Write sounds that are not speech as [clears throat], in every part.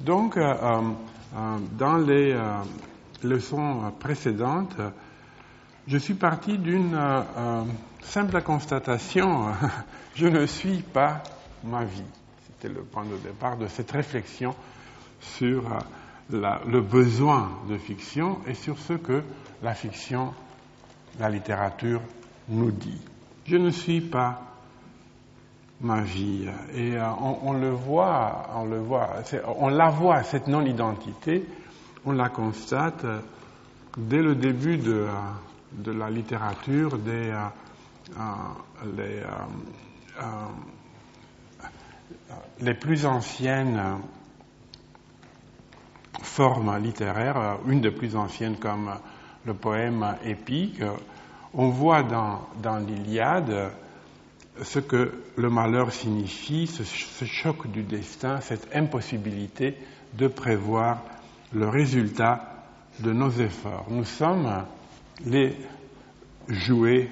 Donc, euh, euh, dans les euh, leçons précédentes, je suis parti d'une simple constatation. [laughs] je ne suis pas ma vie. C'était le point de départ de cette réflexion sur le besoin de fiction et sur ce que la fiction, la littérature nous dit. Je ne suis pas ma vie. Et euh, on, le voit, on le voit, on la voit, cette non-identité, on la constate euh, dès le début de, euh, de la littérature, des les, les, plus anciennes formes littéraires, une des plus anciennes comme le poème épique, on voit dans, dans l'Iliade ce que le malheur signifie, ce, choc du destin, cette impossibilité de prévoir le résultat de nos efforts. Nous sommes les jouets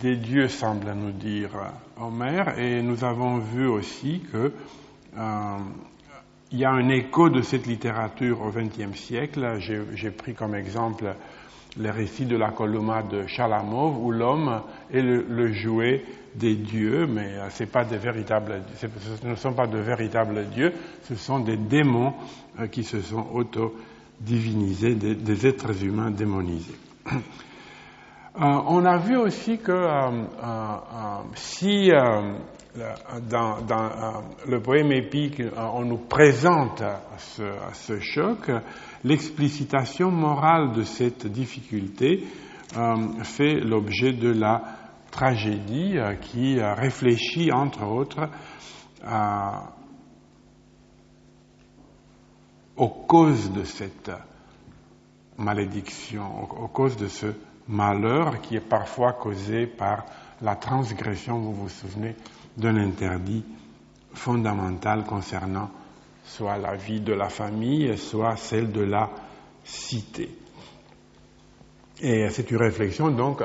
des dieux, semble nous dire Homère, et nous avons vu aussi que euh, il y a un écho de cette littérature au XXe siècle. J'ai pris comme exemple les récits de la Coloma de Chalamov, où l'homme est le, jouet des dieux, mais euh, pas véritables, ce ne sont pas de véritables dieux, ce sont des démons euh, qui se sont auto-divinisés, des, êtres humains démonisés. [coughs] Euh, on a vu aussi que si dans, le poème épique on nous présente ce choc, l'explicitation morale de cette difficulté fait l'objet de la tragédie euh, qui euh, réfléchit, entre autres, aux causes de cette malédiction, aux causes de ce malheur qui est parfois causé par la transgression, vous vous souvenez, d'un interdit fondamental concernant soit la vie de la famille, soit celle de la cité. Et c'est une réflexion donc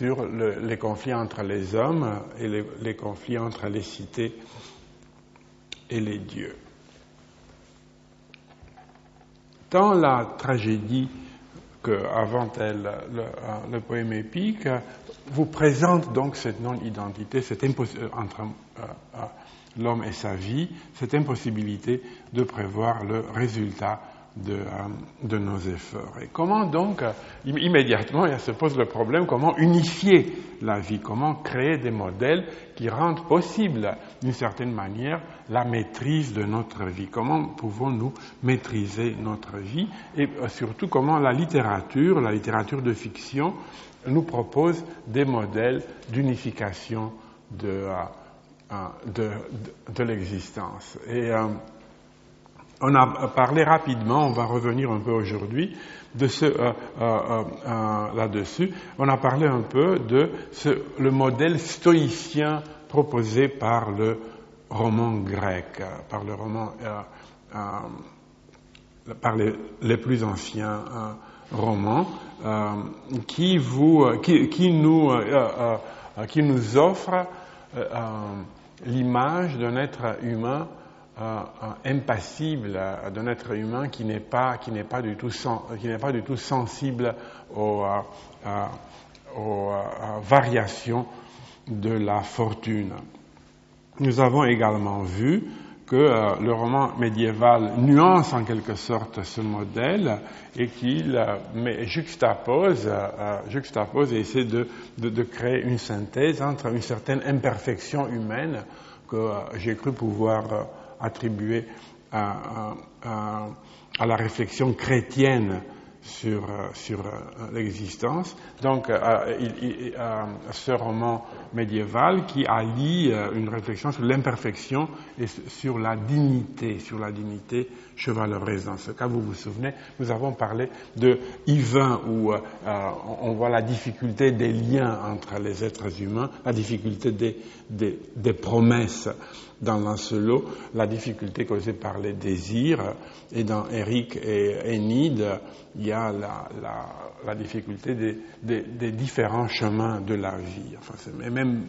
sur les conflits entre les hommes et les, conflits entre les cités et les dieux. Dans la tragédie que, avant elle, le, poème épique vous présente donc cette non-identité, cette euh, entre euh, euh, l'homme et sa vie, cette impossibilité de prévoir le résultat de, euh, de, nos efforts. Et comment donc, euh, immédiatement, il se pose le problème, comment unifier la vie, comment créer des modèles qui rendent possible, d'une certaine manière, la maîtrise de notre vie, comment pouvons-nous maîtriser notre vie, et euh, surtout comment la littérature, la littérature de fiction, nous propose des modèles d'unification de, de, de l'existence. Et on a parlé rapidement, on va revenir un peu aujourd'hui de ce euh, euh, euh, là-dessus. On a parlé un peu de le modèle stoïcien proposé par le roman grec, par le roman, par les, plus anciens romans, qui vous, qui nous offre l'image d'un être humain impassible d'un être humain qui n'est pas, qui n'est pas, du tout qui n'est pas du tout sensible aux, aux variations de la fortune. Nous avons également vu que euh, le roman médiéval nuance en quelque sorte ce modèle et qu'il euh, juxtapose, euh, juxtapose et essaie de, de, créer une synthèse entre une certaine imperfection humaine que j'ai cru pouvoir attribué à, la réflexion chrétienne sur, euh, euh, l'existence. Donc, euh, ce roman médiéval qui allie une réflexion sur l'imperfection et sur la dignité, sur la dignité chevaleresque. Dans ce cas, vous vous souvenez, nous avons parlé de Yvain où on voit la difficulté des liens entre les êtres humains, la difficulté des promesses dans Lancelot, la difficulté causée par les désirs, et dans Eric et Enid, il y a la, difficulté des, différents chemins de la vie. Enfin, même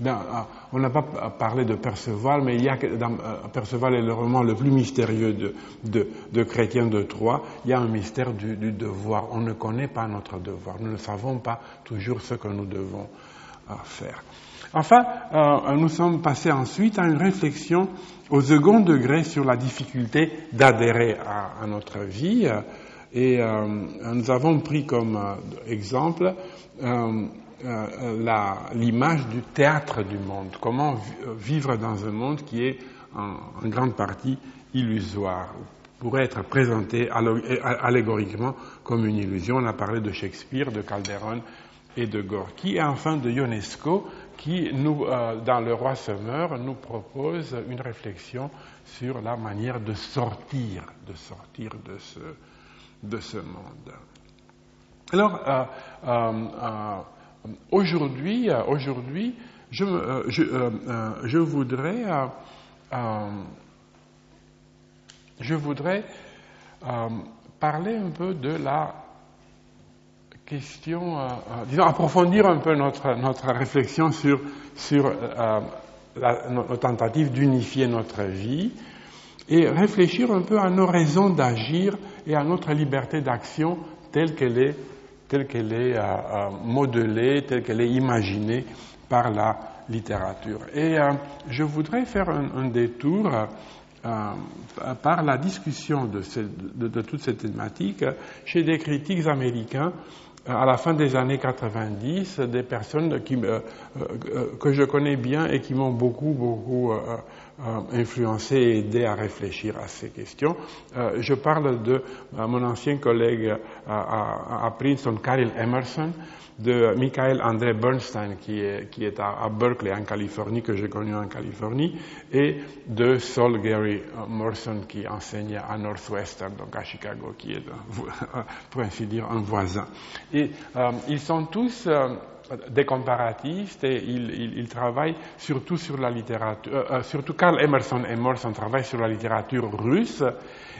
Ben, on n'a pas parlé de Perceval, mais il y a dans Perceval est le roman le plus mystérieux de, de, de Chrétien de Troyes. Il y a un mystère du, du, devoir. On ne connaît pas notre devoir. Nous ne savons pas toujours ce que nous devons faire. Enfin, euh, nous sommes passés ensuite à une réflexion au second degré sur la difficulté d'adhérer à, notre vie. Et euh, nous avons pris comme euh, exemple l'image du théâtre du monde. Comment vivre dans un monde qui est en, en grande partie illusoire pourrait être présenté allégoriquement comme une illusion. On a parlé de Shakespeare, de Calderon et de Gorky, et enfin de Ionesco, qui, nous, euh, dans Le Roi Semeur, nous propose une réflexion sur la manière de sortir, de sortir de ce, de ce monde. Alors, euh, euh, aujourd'hui, je, voudrais, je voudrais parler un peu de la question, disons, approfondir un peu notre, notre réflexion sur, sur euh, la, nos tentatives d'unifier notre vie et réfléchir un peu à nos raisons d'agir et à notre liberté d'action telle qu'elle est, telle qu'elle est euh, euh modelée, telle qu'elle est imaginée par la littérature. Et euh, je voudrais faire un, détour par la discussion de, de, de, toute cette thématique chez des critiques américains à la fin des années 90 des personnes euh, euh, que je connais bien et qui m'ont beaucoup, beaucoup euh, influencé et aidé à réfléchir à ces questions. je parle de mon ancien collègue à, Princeton, Carol Emerson, de Michael André Bernstein, qui est, qui à, Berkeley, en Californie, que j'ai connu en Californie, et de Saul Gary Morrison, qui enseigne à Northwestern, donc à Chicago, qui est, [laughs] pour ainsi dire, un voisin. Et euh, ils sont tous euh, des comparatistes et ils, ils, ils, travaillent surtout sur la littérature, euh, euh surtout Carl Emerson et Morrison travaillent sur la littérature russe,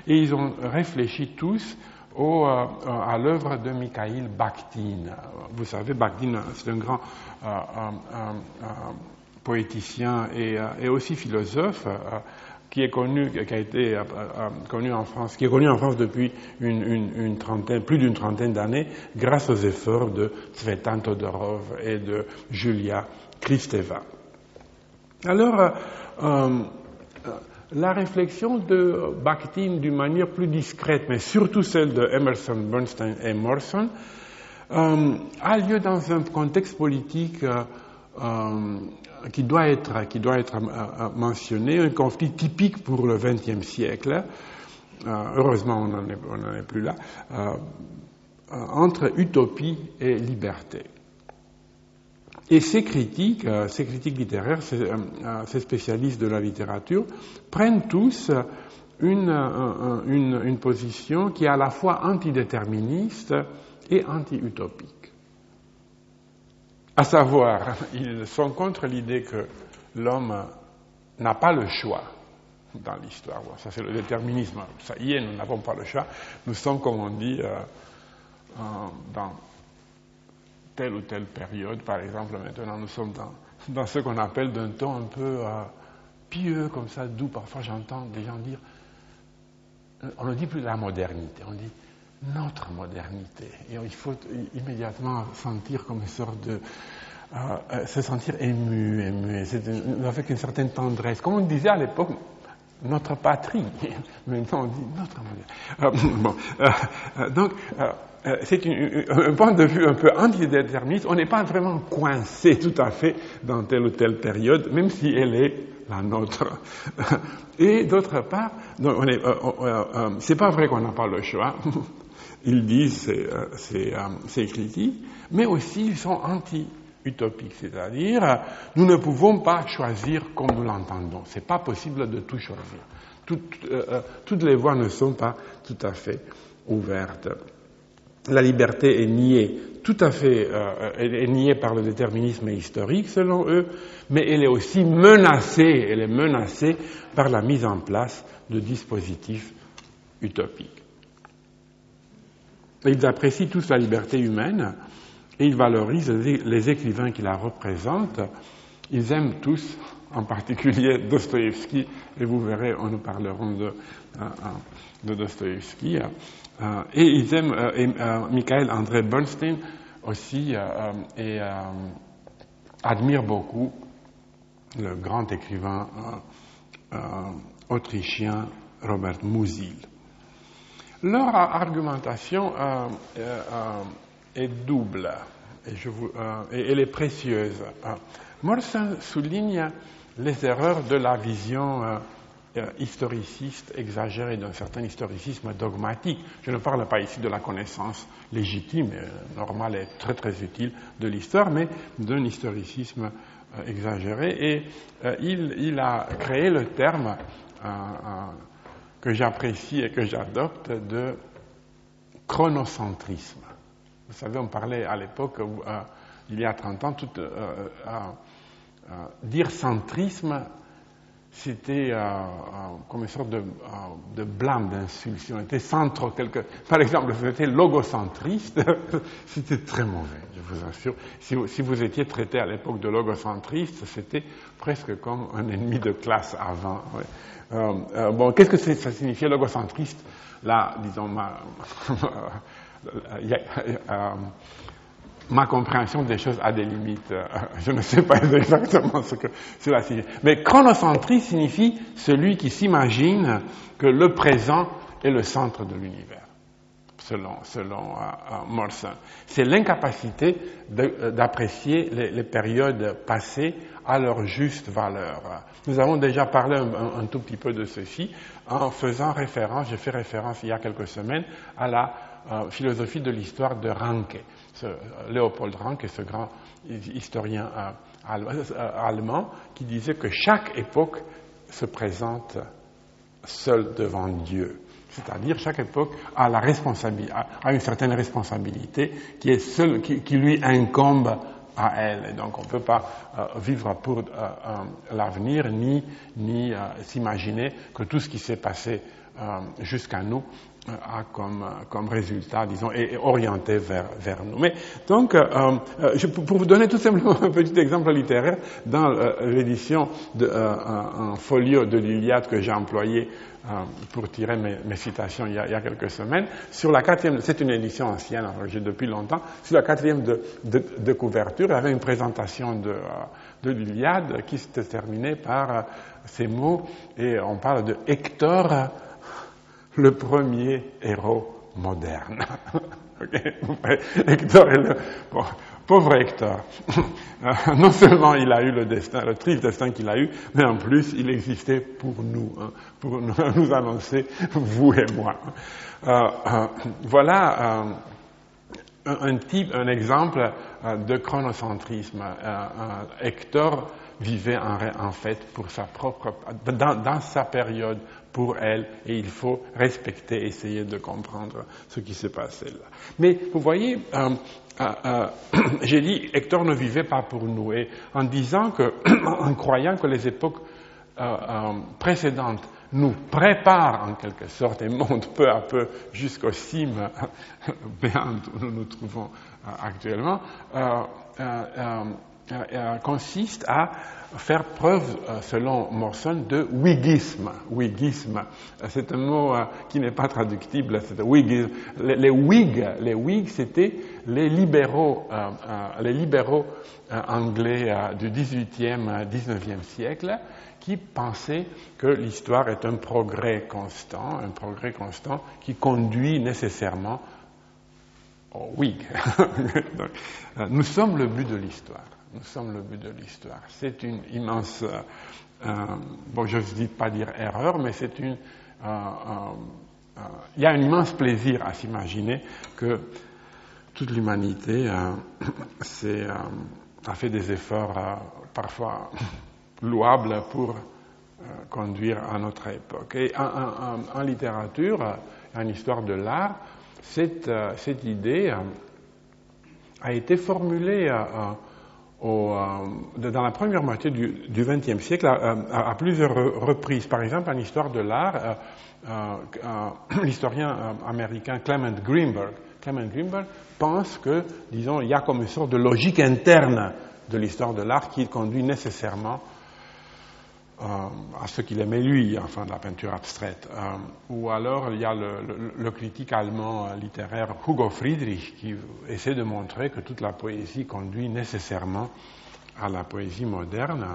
et ils ont réfléchi tous au, euh, à l'œuvre de Mikhail Bakhtin. Vous savez, Bakhtin, c'est un grand euh, poéticien et, aussi philosophe qui est connu, qui a été connu en France, qui est connu en France depuis plus d'une trentaine d'années, grâce aux efforts de Tsvetan Todorov et de Julia Kristeva. Alors, la réflexion de Bakhtin d'une manière plus discrète, mais surtout celle de Emerson, Bernstein et Morrison, euh, a lieu dans un contexte politique euh, euh, qui doit être, qui doit être euh, mentionné, un conflit typique pour le XXe siècle. Euh, heureusement, on n'en est, plus là, euh, entre utopie et liberté. Et ces critiques, euh, ces critiques littéraires, ces, euh, euh, spécialistes de la littérature, prennent tous une, position qui est à la fois antidéterministe et anti-utopique. À savoir, ils sont contre l'idée que l'homme n'a pas le choix dans l'histoire. Ça c'est le déterminisme. Ça y est, nous n'avons pas le choix. Nous sommes, comme on dit, euh, dans telle ou telle période. Par exemple, maintenant, nous sommes dans, dans ce qu'on appelle d'un ton un peu euh, pieux, comme ça, doux. Parfois, j'entends des gens dire, euh, on ne dit plus la modernité, on dit notre modernité. Et il faut immédiatement sentir comme une sorte de... Euh, se sentir ému, ému, avec une certaine tendresse. Comme on disait à l'époque, notre patrie. [laughs] Maintenant, on dit notre bon, donc, euh, c'est un point de vue un peu antidéterministe. On n'est pas vraiment coincé tout à fait dans telle ou telle période, même si elle est la nôtre. [laughs] Et d'autre part, euh, euh, euh, c'est pas vrai qu'on n'a pas le choix. [laughs] Ils disent ces, ces, ces critiques, mais aussi ils sont anti-utopiques, c'est-à-dire nous ne pouvons pas choisir comme nous l'entendons. C'est pas possible de tout choisir. Toutes, toutes les voies ne sont pas tout à fait ouvertes la liberté est niée, tout à fait euh, est par le déterminisme historique selon eux, mais elle est aussi menacée, elle est menacée par la mise en place de dispositifs utopiques. Ils apprécient tous la liberté humaine et ils valorisent les écrivains qui la représentent ils aiment tous, en particulier [laughs] Dostoïevski, et vous verrez, on nous parlerons de, de Dostoïevski. et ils aiment, Michael André Bernstein aussi, et admire beaucoup le grand écrivain autrichien Robert Musil. Leur argumentation euh, euh, euh, est double et, je vous, et, elle est précieuse. Morrison souligne les erreurs de la vision historiciste exagérée d'un certain historicisme dogmatique. Je ne parle pas ici de la connaissance légitime, normale et très très utile de l'histoire, mais d'un historicisme exagéré. Et il, a créé le terme que j'apprécie et que j'adopte de chronocentrisme. Vous savez, on parlait à l'époque, euh, il y a 30 ans, tout, euh, euh, dire centrisme, c'était comme une sorte de, blâme, d'insultion. C'était centre quelque. Par exemple, vous étiez logocentriste, [laughs] c'était très mauvais, je vous assure. Si vous, si vous étiez traité à l'époque de logocentriste, c'était presque comme un ennemi de classe avant. Bon, qu'est-ce que ça signifiait logocentriste? Là, disons, ma, [laughs] euh, ma compréhension des choses a des limites. Je ne sais pas [laughs] exactement ce que cela signifie. Mais chronocentriste signifie celui qui s'imagine que le présent est le centre de l'univers selon, selon Morrison. C'est l'incapacité d'apprécier les, les, périodes passées à leur juste valeur. Nous avons déjà parlé un, tout petit peu de ceci en faisant référence, j'ai fait référence il y a quelques semaines, à la euh, philosophie de l'histoire de Ranke. Ce, euh, Léopold Ranke, ce grand historien euh, allemand, qui disait que chaque époque se présente seule devant Dieu. C'est-à-dire chaque époque a, la a, une certaine responsabilité qui, est seule, qui, lui incombe à elle. Et donc on ne peut pas vivre pour l'avenir ni, ni s'imaginer que tout ce qui s'est passé jusqu'à nous a comme, comme, résultat, disons, est, orienté vers, vers, nous. Mais donc, je, pour vous donner tout simplement [laughs] un petit exemple littéraire, dans l'édition de, un folio de l'Iliade que j'ai employé euh, pour tirer mes, citations il y, a, quelques semaines. Sur la quatrième, c'est une édition ancienne, j'ai depuis longtemps, sur la quatrième de, couverture, il y avait une présentation de, euh, de l'Iliade qui se terminait par euh, ces mots, et on parle de Hector, le premier héros moderne. [laughs] Hector est le, Pauvre Hector. [laughs] non seulement il a eu le destin, le triste destin qu'il a eu, mais en plus il existait pour nous, hein, pour nous [laughs] annoncer, vous et moi. Euh, euh, voilà euh, un, exemple de chronocentrisme. Hector vivait en, fait pour sa propre, dans, sa période, pour elle, et il faut respecter, essayer de comprendre ce qui s'est passé là. Mais vous voyez, euh, euh, [coughs] j'ai dit, Hector ne vivait pas pour nous. Et en disant que, [coughs] en croyant que les époques euh, précédentes nous préparent en quelque sorte et montent peu à peu jusqu'au cime [laughs] où nous nous trouvons actuellement, consiste à faire preuve, euh, selon Morrison, de whiggisme. Whiggisme, c'est un mot euh, qui n'est pas traductible. Les, les Whigs, les Whigs, c'était les libéraux, euh, les libéraux anglais du 18e, 19e siècle, qui pensaient que l'histoire est un progrès constant, un progrès constant qui conduit nécessairement au Whig. [laughs] nous sommes le but de l'histoire. Nous sommes le but de l'histoire. C'est une immense, euh, euh, bon, je ne dis pas dire erreur, mais c'est une, euh, il y a un immense plaisir à s'imaginer que toute l'humanité [coughs] a fait des efforts parfois [coughs] louables pour conduire à notre époque. Et en, littérature, en histoire de l'art, cette, idée a été formulée euh, dans la première moitié du XXe siècle à, plusieurs reprises. Par exemple, en histoire de l'art, euh, euh, [clears throat] l'historien américain Clement Greenberg, Clement Greenberg pense que, disons, il y a comme une sorte de logique interne de l'histoire de l'art qui conduit nécessairement euh, à ce qu'il aimait lui, enfin de la peinture abstraite. Euh, ou alors il y a le, critique allemand euh, littéraire Hugo Friedrich qui essaie de montrer que toute la poésie conduit nécessairement à la poésie moderne.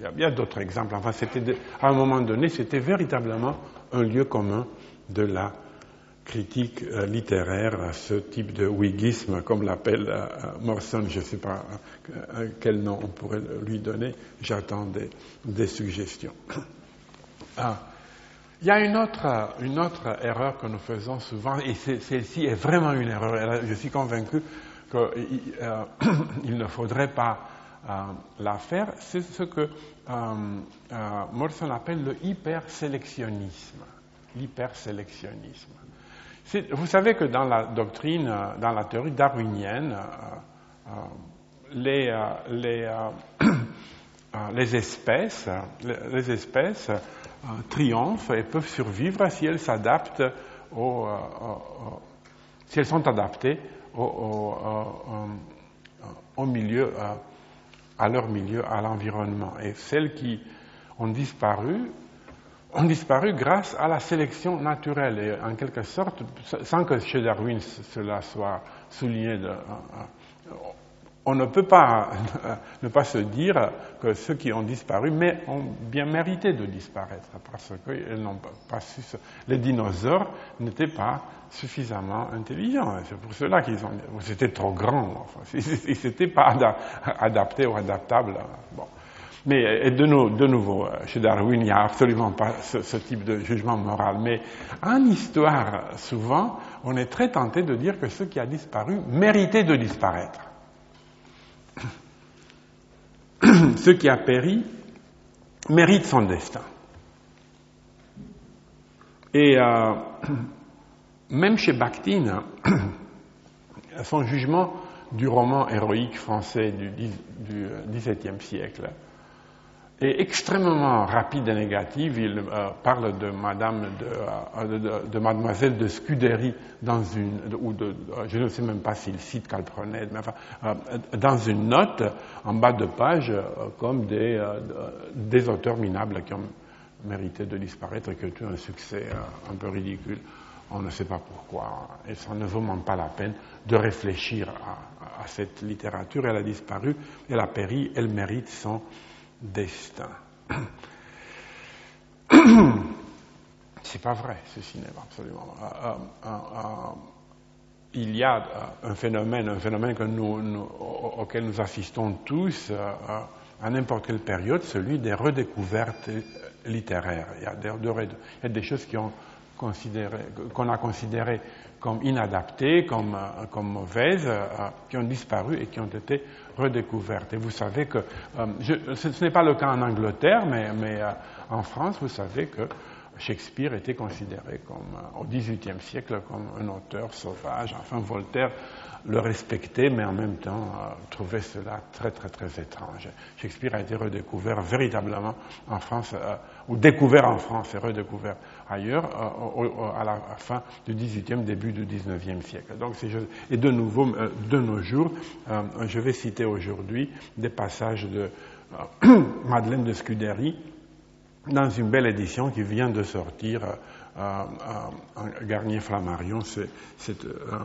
Il y a, d'autres exemples. Enfin, c'était à un moment donné, c'était véritablement un lieu commun de la critique euh, littéraire, ce type de wigisme, comme l'appelle euh, Morrison, je ne sais pas euh, quel nom on pourrait lui donner, j'attends des, suggestions. [coughs] Ah. Il y a une autre, une autre erreur que nous faisons souvent, et celle-ci est vraiment une erreur. Je suis convaincu qu'il [coughs] ne faudrait pas la faire. C'est ce que Morrison appelle le hypersélectionnisme. L'hypersélectionnisme. Vous savez que dans la doctrine, euh, dans la théorie darwinienne, euh, euh, les, [clears throat] les, les, espèces, les, espèces triomphent et peuvent survivre si elles s'adaptent au, si elles sont adaptées au, au milieu, à leur milieu, à l'environnement. Et celles qui ont disparu ont disparu grâce à la sélection naturelle et en quelque sorte, sans que chez Darwin cela soit souligné, de, on ne peut pas ne pas se dire que ceux qui ont disparu mais ont bien mérité de disparaître parce su. Les dinosaures n'étaient pas suffisamment intelligents. C'est pour cela qu'ils ont. C'était trop grand. Ils n'étaient pas adaptés ou adaptables. Mais de, nouveau, euh, chez Darwin, il n'y a absolument pas ce, type de jugement moral. Mais en histoire, souvent, on est très tenté de dire que ce qui a disparu méritait de disparaître. [coughs] ce qui a péri mérite son destin. Et euh, [coughs] même chez Bakhtin, [coughs] son jugement du roman héroïque français du XVIIe siècle est extrêmement rapide et négative. Il euh, parle de Madame, euh, de, Mademoiselle de Scudéry dans une, ou de, je ne sais même pas s'il cite Calprenède, mais enfin, euh, dans une note en bas de page, comme des, des auteurs minables qui ont mérité de disparaître et qui ont eu un succès un peu ridicule. On ne sait pas pourquoi. Et ça ne vaut même pas la peine de réfléchir à cette littérature. Elle a disparu, elle a péri, elle mérite son destin. [clears throat] C'est pas vrai, ceci n'est absolument. Euh, euh, euh, il y a un phénomène, un phénomène auquel nous assistons tous à n'importe quelle période, celui des redécouvertes littéraires. Il y a des, a des choses qu'on a considérées comme inadaptées, comme, euh, comme mauvaises, euh, qui ont disparu et qui ont été redécouvertes. Et vous savez que, euh, ce, n'est pas le cas en Angleterre, mais, mais en France, vous savez que Shakespeare était considéré comme, au XVIIIe siècle comme un auteur sauvage. Enfin, Voltaire le respecter, mais en même temps trouver cela très très très étrange. Shakespeare a été redécouvert véritablement en France, ou découvert en France et redécouvert ailleurs euh, à la fin du XVIIIe, début du XIXe siècle. Donc, et de nouveau, de nos jours, je vais citer aujourd'hui des passages de [clears throat] Madeleine de Scudéry dans une belle édition qui vient de sortir Garnier Flammarion, c'est euh,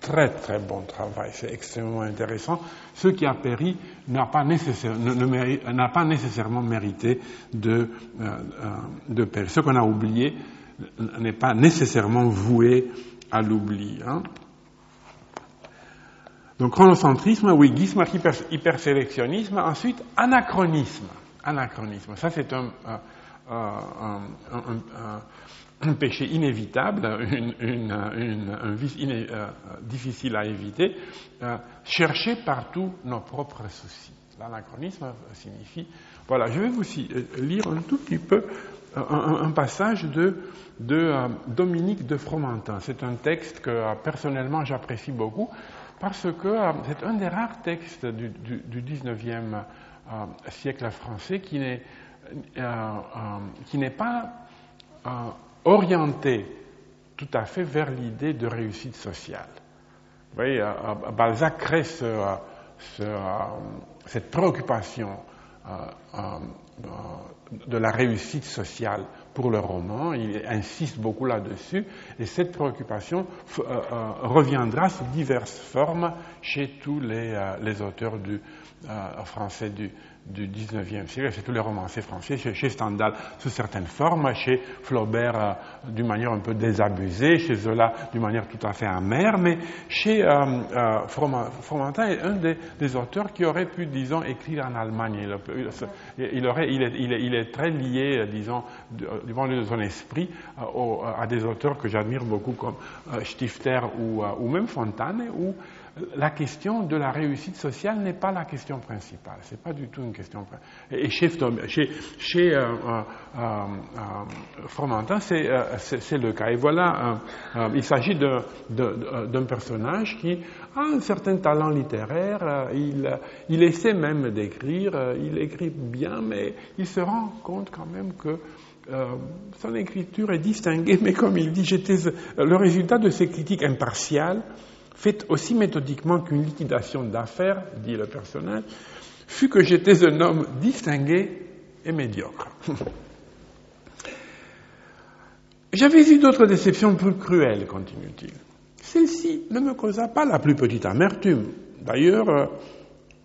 très très bon travail, c'est extrêmement intéressant. Ce qui a péri n'a pas, nécessairement mérité de, euh, euh, de. Ce qu'on a oublié n'est pas nécessairement voué à l'oubli. Hein. Donc chronocentrisme, wigisme, hypersélectionnisme, ensuite anachronisme. Anachronisme, ça c'est un, un, un, péché inévitable, un vice euh, difficile à éviter, euh, chercher partout nos propres soucis. L'anachronisme signifie. Voilà, je vais vous euh, lire un tout petit peu un, passage de, Dominique de Fromentin. C'est un texte que personnellement j'apprécie beaucoup parce que c'est un des rares textes du, du, 19e siècle français qui n'est pas orienté tout à fait vers l'idée de réussite sociale. Vous voyez, Balzac crée ce, cette préoccupation de la réussite sociale pour le roman. Il insiste beaucoup là-dessus. Et cette préoccupation reviendra sous diverses formes chez tous les, les auteurs du, français du, du 19e siècle, chez tous les romanciers français, chez, Stendhal sous certaines formes, chez Flaubert euh, d'une manière un peu désabusée, chez Zola d'une manière tout à fait amère, mais chez euh, euh, Fromentin est un des, auteurs qui aurait pu, disons, écrire en Allemagne. Il, aurait, il, est, très lié, disons, du point de vue de son esprit, à des auteurs que j'admire beaucoup comme Stifter ou, ou même Fontane, où la question de la réussite sociale n'est pas la question principale. Ce n'est pas du tout une question. Et chez, chez, euh, euh, euh Fromentin, c'est le cas. Et voilà, il s'agit d'un personnage qui a un certain talent littéraire. il, essaie même d'écrire. il écrit bien, mais il se rend compte quand même que son écriture est distinguée, [laughs] mais comme il dit, le résultat de ces critiques impartiales faite aussi méthodiquement qu'une liquidation d'affaires, dit le personnage, fut que j'étais un homme distingué et médiocre. [laughs] J'avais eu d'autres déceptions plus cruelles, continue-t-il. Celle-ci ne me causa pas la plus petite amertume. D'ailleurs, euh,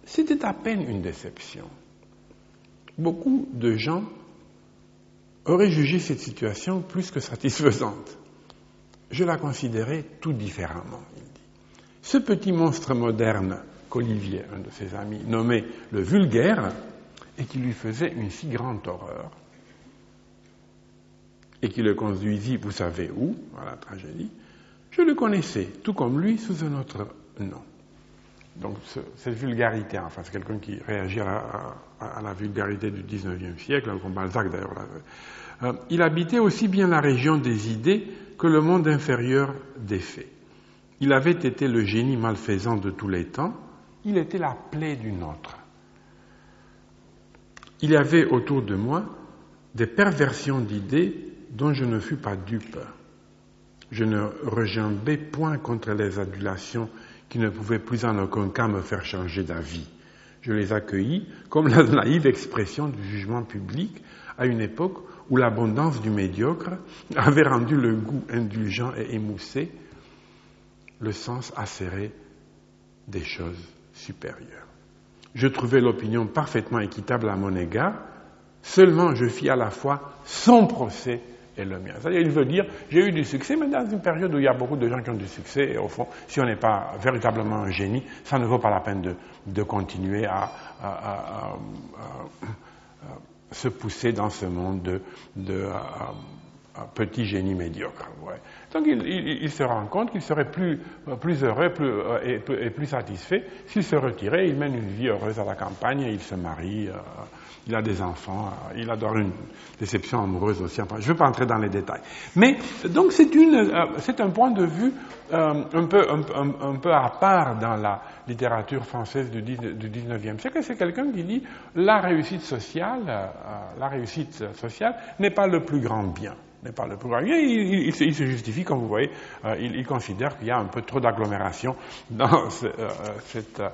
c'était à peine une déception. Beaucoup de gens auraient jugé cette situation plus que satisfaisante. Je la considérais tout différemment. Ce petit monstre moderne qu'Olivier, un de ses amis, nommait le vulgaire, et qui lui faisait une si grande horreur, et qui le conduisit, vous savez où, à la tragédie, je le connaissais, tout comme lui, sous un autre nom. Donc cette vulgarité, enfin c'est quelqu'un qui réagit à la, vulgarité du XIXe siècle, comme Balzac d'ailleurs. Euh, il habitait aussi bien la région des idées que le monde inférieur des faits. Il avait été le génie malfaisant de tous les temps, il était la plaie du nôtre. Il y avait autour de moi des perversions d'idées dont je ne fus pas dupe. Je ne rejambais point contre les adulations qui ne pouvaient plus en aucun cas me faire changer d'avis. Je les accueillis comme la naïve expression du jugement public à une époque où l'abondance du médiocre avait rendu le goût indulgent et émoussé le sens acéré des choses supérieures. Je trouvais l'opinion parfaitement équitable à mon égard, seulement je fis à la fois son procès et le mien. C'est-à-dire, il veut dire, j'ai eu du succès, mais dans une période où il y a beaucoup de gens qui ont du succès, et au fond, si on n'est pas véritablement un génie, ça ne vaut pas la peine de, continuer à, se pousser dans ce monde de, de petit génie médiocre. Donc il, se rend compte qu'il serait plus, plus heureux plus, euh, et, plus satisfait s'il se retirait, il mène une vie heureuse à la campagne, il se marie, euh, il a des enfants, euh, il adore une déception amoureuse aussi. je ne veux pas entrer dans les détails. Mais donc c'est, un point de vue un, peu, un, peu à part dans la littérature française du, du 19e siècle. C'est quelqu'un qui dit la réussite sociale, la réussite sociale n'est pas le plus grand bien Il, se justifie, comme vous voyez, euh, il, considère qu'il y a un peu trop d'agglomération dans, euh, euh,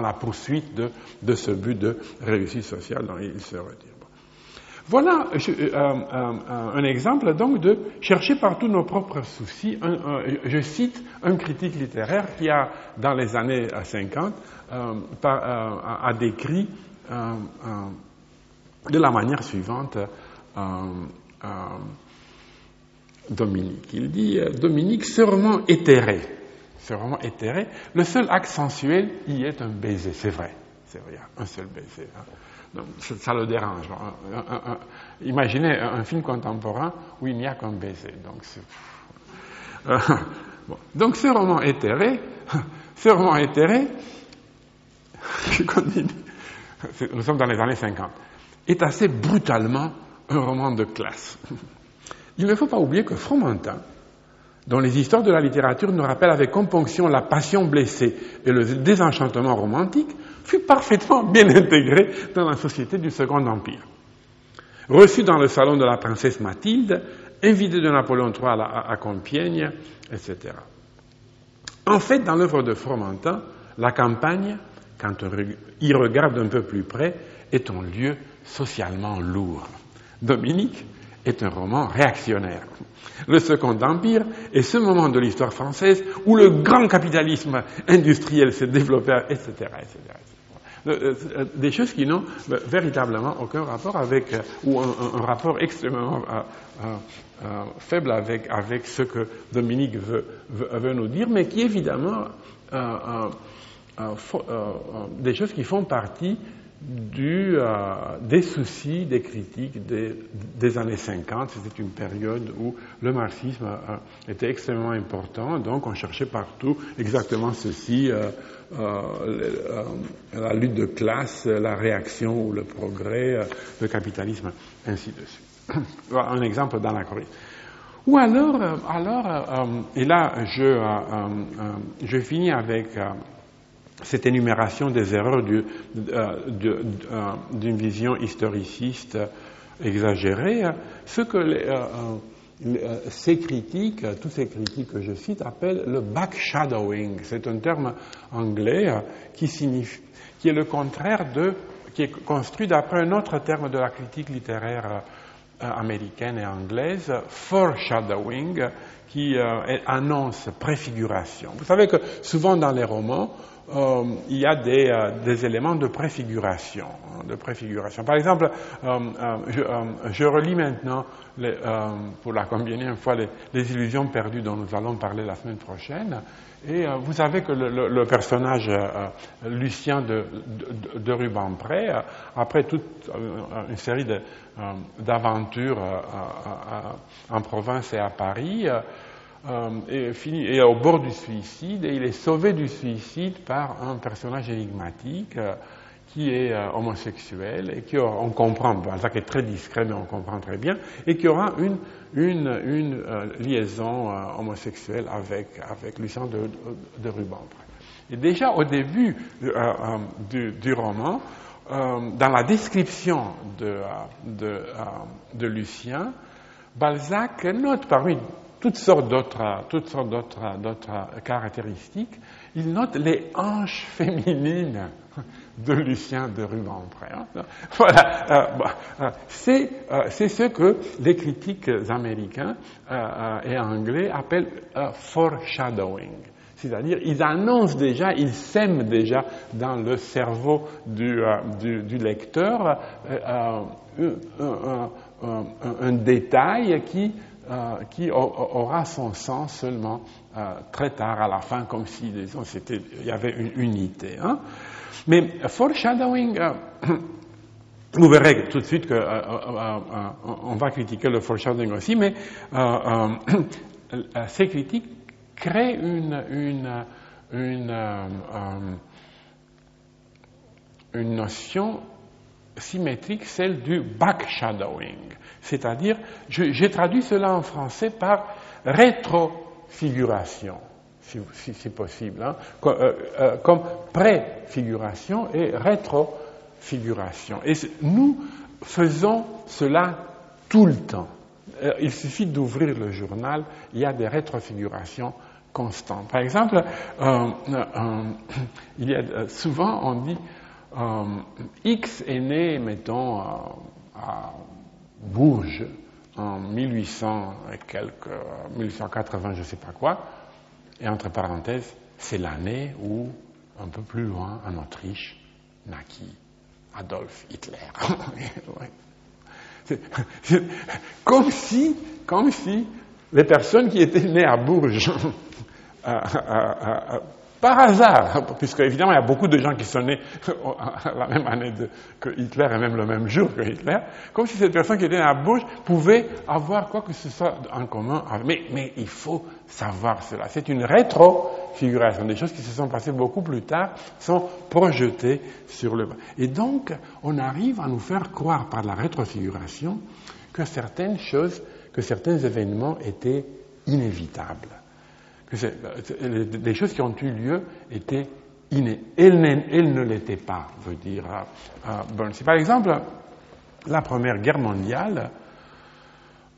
la poursuite de, de, ce but de réussite sociale dont il se retire. Voilà un exemple donc de chercher partout nos propres soucis. je cite un critique littéraire qui a, dans les années 50, a, décrit de la manière suivante euh, euh, Dominique. Il dit euh, Dominique, roman éthéré, ce roman éthéré, le seul acte sensuel y est un baiser, c'est vrai, c'est vrai, un seul baiser. Hein. Ça, le dérange. imaginez un, film contemporain où il n'y a qu'un baiser. Donc, [laughs] donc ce roman éthéré, [laughs] ce roman éthéré, [laughs] je continue, nous sommes dans les années 50 est assez brutalement un roman de classe. [laughs] Il ne faut pas oublier que Fromentin, dont les histoires de la littérature nous rappellent avec componction la passion blessée et le désenchantement romantique, fut parfaitement [laughs] bien intégré dans la société du Second Empire. Reçu dans le salon de la princesse Mathilde, invité de Napoléon III à, Compiègne, etc. En fait, dans l'œuvre de Fromentin, la campagne, quand on y regarde un peu plus près, est un lieu socialement lourd. Dominique est un roman réactionnaire. Le Second Empire est ce moment de l'histoire française où le grand capitalisme industriel s'est développé, etc., etc. Euh, euh, des choses qui n'ont euh, véritablement aucun rapport avec, ou un, rapport extrêmement faible avec, avec ce que Dominique veut, veut, nous dire, mais qui évidemment des choses qui font partie du, des soucis, des critiques des, années 50. C'était une période où le marxisme était extrêmement important, donc on cherchait partout exactement ceci, euh, la lutte de classe, la réaction ou le progrès, euh, le capitalisme, ainsi de suite. [coughs] Un exemple d'anachronisme. Ou alors, euh, alors et là, je, je finis avec cette énumération des erreurs d'une vision historiciste exagérée, ce que euh, ces critiques, euh, toutes ces critiques que je cite, appellent le backshadowing. C'est un terme anglais euh, qui est le contraire de, qui est construit d'après un autre terme de la critique littéraire américaine et anglaise, foreshadowing, qui annonce préfiguration. Vous savez que souvent dans les romans, euh, il y a des, euh, éléments de préfiguration. Hein, de préfiguration. Par exemple, euh, je, relis maintenant, pour la combien fois, les, illusions perdues dont nous allons parler la semaine prochaine. Et vous savez que le, personnage Lucien de, de, de Rubempré, après toute une série d'aventures en province et à Paris, euh, fini, et au bord du suicide, et il est sauvé du suicide par un personnage énigmatique euh, qui est euh, homosexuel et qui aura, on comprend, Balzac est très discret mais on comprend très bien, et qui aura une, une, une liaison homosexuelle avec, avec Lucien de, de, Rubempré. Et déjà au début du, du, roman, dans la description de, de, de Lucien, Balzac note parmi toutes sortes d'autres, caractéristiques. Il note les hanches [laughs] féminines de Lucien de Rubempré. Voilà, euh, euh, c'est, euh, c'est ce que les critiques américains et anglais appellent foreshadowing. C'est-à-dire, ils annoncent déjà, ils sèment déjà dans le cerveau du, lecteur un, détail qui euh, qui aura son sens seulement euh, très tard à la fin, comme si disons, il y avait une unité. Hein. Mais foreshadowing, euh, [clears throat] vous verrez tout de suite qu'on va critiquer le foreshadowing aussi, mais [clears throat] ces critiques créent une, une, une, une notion symétrique, celle du backshadowing. C'est-à-dire, j'ai traduit cela en français par rétrofiguration, si, c'est possible, hein, euh, euh, comme, préfiguration et rétrofiguration. Et nous faisons cela tout le temps. Euh, il suffit d'ouvrir le journal, il y a des rétrofigurations constantes. Par exemple, [coughs] il y a, souvent on dit X est né, mettons, à Bourges en 1800 et quelques, 1880, je ne sais pas quoi, et entre parenthèses, c'est l'année où, un peu plus loin, en Autriche, naquit Adolf Hitler. [laughs] comme si, comme si les personnes qui étaient nées à Bourges [laughs] par hasard, [laughs] puisque évidemment il y a beaucoup de gens qui sont nés [laughs] la même année que Hitler et même le même jour que Hitler, comme si cette personne qui était à Bush pouvait avoir quoi que ce soit en commun. Mais, il faut savoir cela. C'est une rétrofiguration. Des choses qui se sont passées beaucoup plus tard sont projetées sur le. Et donc, on arrive à nous faire croire par la rétrofiguration que certaines choses, que certains événements étaient inévitables que les choses qui ont eu lieu étaient innées. Elles, ne l'étaient pas, veut dire euh, Burns. Par exemple, la Première Guerre mondiale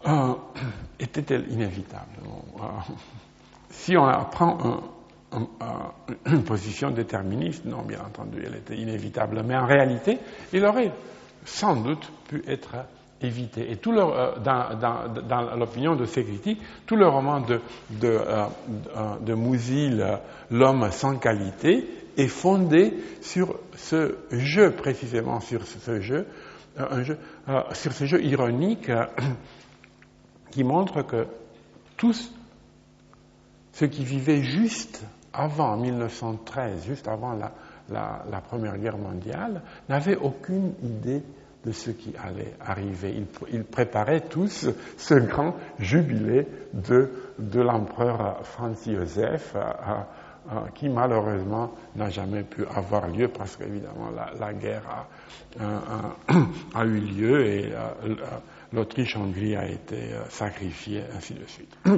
euh, [coughs] était-elle inévitable? Euh, [laughs] Si on apprend [coughs] une position déterministe, non, bien entendu, elle était inévitable, mais en réalité, il aurait sans doute pu être évité. Et tout le, euh, dans, l'opinion de ces critiques, tout le roman de, de, euh, de Mousil, L'homme sans qualité, est fondé sur ce jeu, précisément sur ce jeu, euh, un jeu sur ce jeu ironique qui montre que tous ceux qui vivaient juste avant 1913, juste avant la, la, Première Guerre mondiale, n'avaient aucune idée de ce qui allait arriver. Ils, préparaient tous ce grand jubilé de, l'empereur Franz Joseph, euh, euh, qui malheureusement n'a jamais pu avoir lieu parce qu'évidemment la, la, guerre a, [clears throat] eu lieu et euh, l'Autriche-Hongrie a été sacrifiée, ainsi de suite. [clears throat]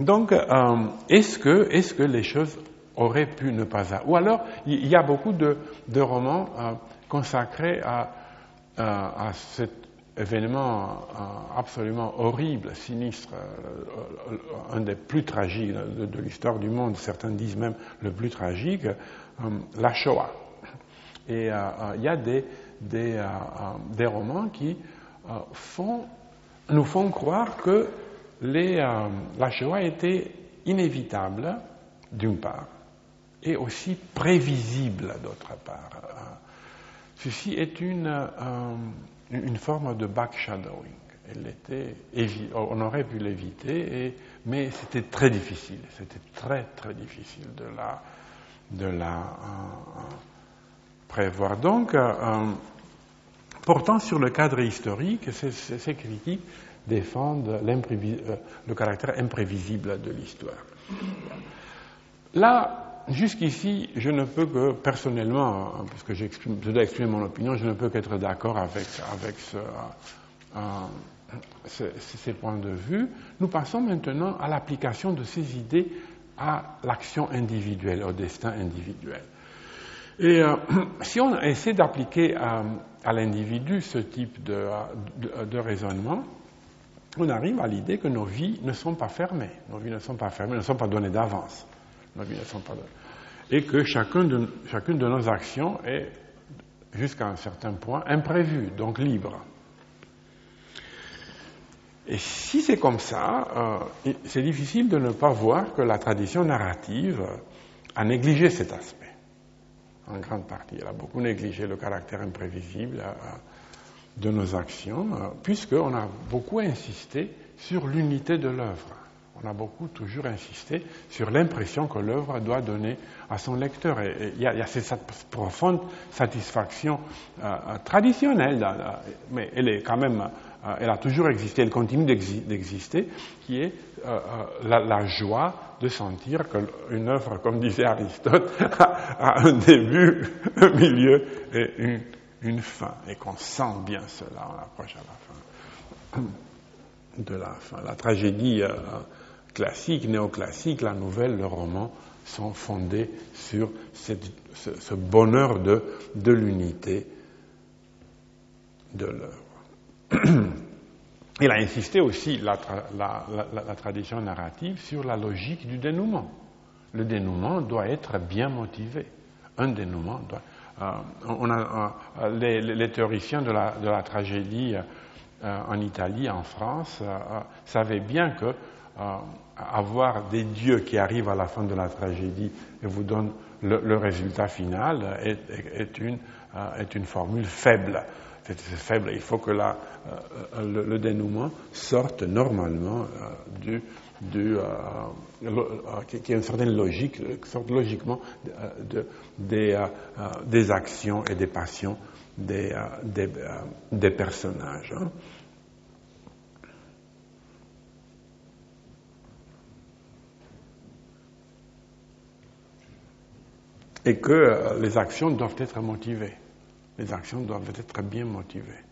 Donc, euh, est-ce que, les choses auraient pu ne pas Ou alors, il y a beaucoup de romans euh, consacrés à, euh, cet événement absolument horrible, sinistre, un des plus tragiques de, l'histoire du monde, certains disent même le plus tragique, la Shoah. Et il y a des, romans qui nous font croire que euh, la Shoah était inévitable, d'une part, et aussi prévisible, d'autre part. Euh, ceci est une, euh, une forme de backshadowing. On aurait pu l'éviter, mais c'était très difficile. C'était très très difficile de la, de la prévoir. Donc, portant sur le cadre historique, ces critiques défendent euh, le caractère imprévisible de l'histoire. Là, jusqu'ici, je ne peux que, personnellement, hein, puisque je dois exprimer mon opinion, je ne peux qu'être d'accord avec, avec euh, ces points de vue. Nous passons maintenant à l'application de ces idées à l'action individuelle, au destin individuel. Et euh, [clears throat] si on essaie d'appliquer à, l'individu ce type de, de raisonnement, on arrive à l'idée que nos vies ne sont pas fermées. Nos vies ne sont pas fermées, ne sont pas données d'avance. Et que chacune de, chacune de nos actions est, jusqu'à un certain point, imprévue, donc libre. Et si c'est comme ça, euh, c'est difficile de ne pas voir que la tradition narrative a négligé cet aspect. En grande partie, elle a beaucoup négligé le caractère imprévisible. Euh, de nos actions, euh, puisqu'on a beaucoup insisté sur l'unité de l'œuvre. On a beaucoup toujours insisté sur l'impression que l'œuvre doit donner à son lecteur. Et il y, a cette profonde satisfaction euh, euh, traditionnelle, mais elle est quand même, elle a toujours existé, elle continue d'exister, qui est la, joie de sentir qu'une œuvre, comme disait Aristote, [laughs] a un début, [laughs] un milieu et une une fin et qu'on sent bien cela, on approche à la fin de la fin. La tragédie euh, classique, néoclassique, la nouvelle, le roman sont fondés sur ce, bonheur de, l'unité de l'œuvre. [clears throat] Il a insisté aussi, la, tradition narrative, sur la logique du dénouement. Le dénouement doit être bien motivé. Un dénouement doit euh, euh, les, théoriciens de la, de la tragédie euh, en Italie, en France, savaient bien que avoir des dieux qui arrivent à la fin de la tragédie et vous donnent le, résultat final est, une, est, une, formule faible. C'est faible. Il faut que la, le, dénouement sorte normalement du, du, qui a une certaine logique, sorte logiquement de, des, euh, euh, des, actions et des passions des, euh, des, des personnages. Hein. Et que les actions doivent être motivées. Les actions doivent être bien motivées.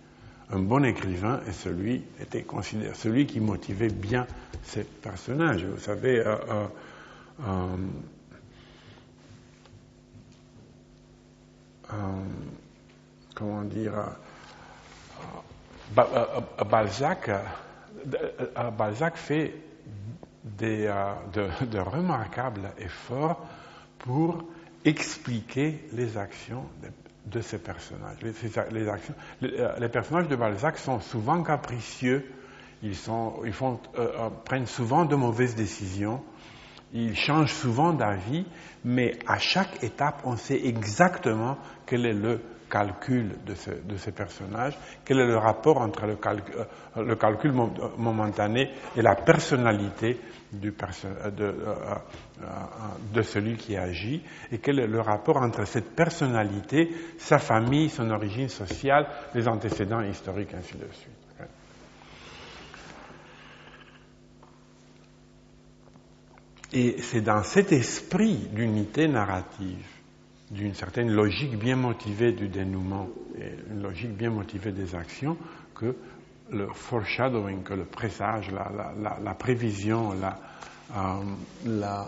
Un bon écrivain est celui, était considéré, celui qui motivait bien ses personnages. Vous savez, Euh, comment dire, euh, euh, Balzac, fait de, remarquables efforts pour expliquer les actions de, ces personnages. Les, actions, les, personnages de Balzac sont souvent capricieux, ils, sont, ils font, prennent souvent de mauvaises décisions, ils changent souvent d'avis, mais à chaque étape, on sait exactement quel est le calcul de, ces personnages, quel est le rapport entre le, euh, calcul momentané et la personnalité euh, euh, de, celui qui agit, et quel est le rapport entre cette personnalité, sa famille, son origine sociale, les antécédents historiques, ainsi de suite. Et c'est dans cet esprit d'unité narrative, d'une certaine logique bien motivée du dénouement et une logique bien motivée des actions que le foreshadowing, le présage, la, prévision, la, euh, euh,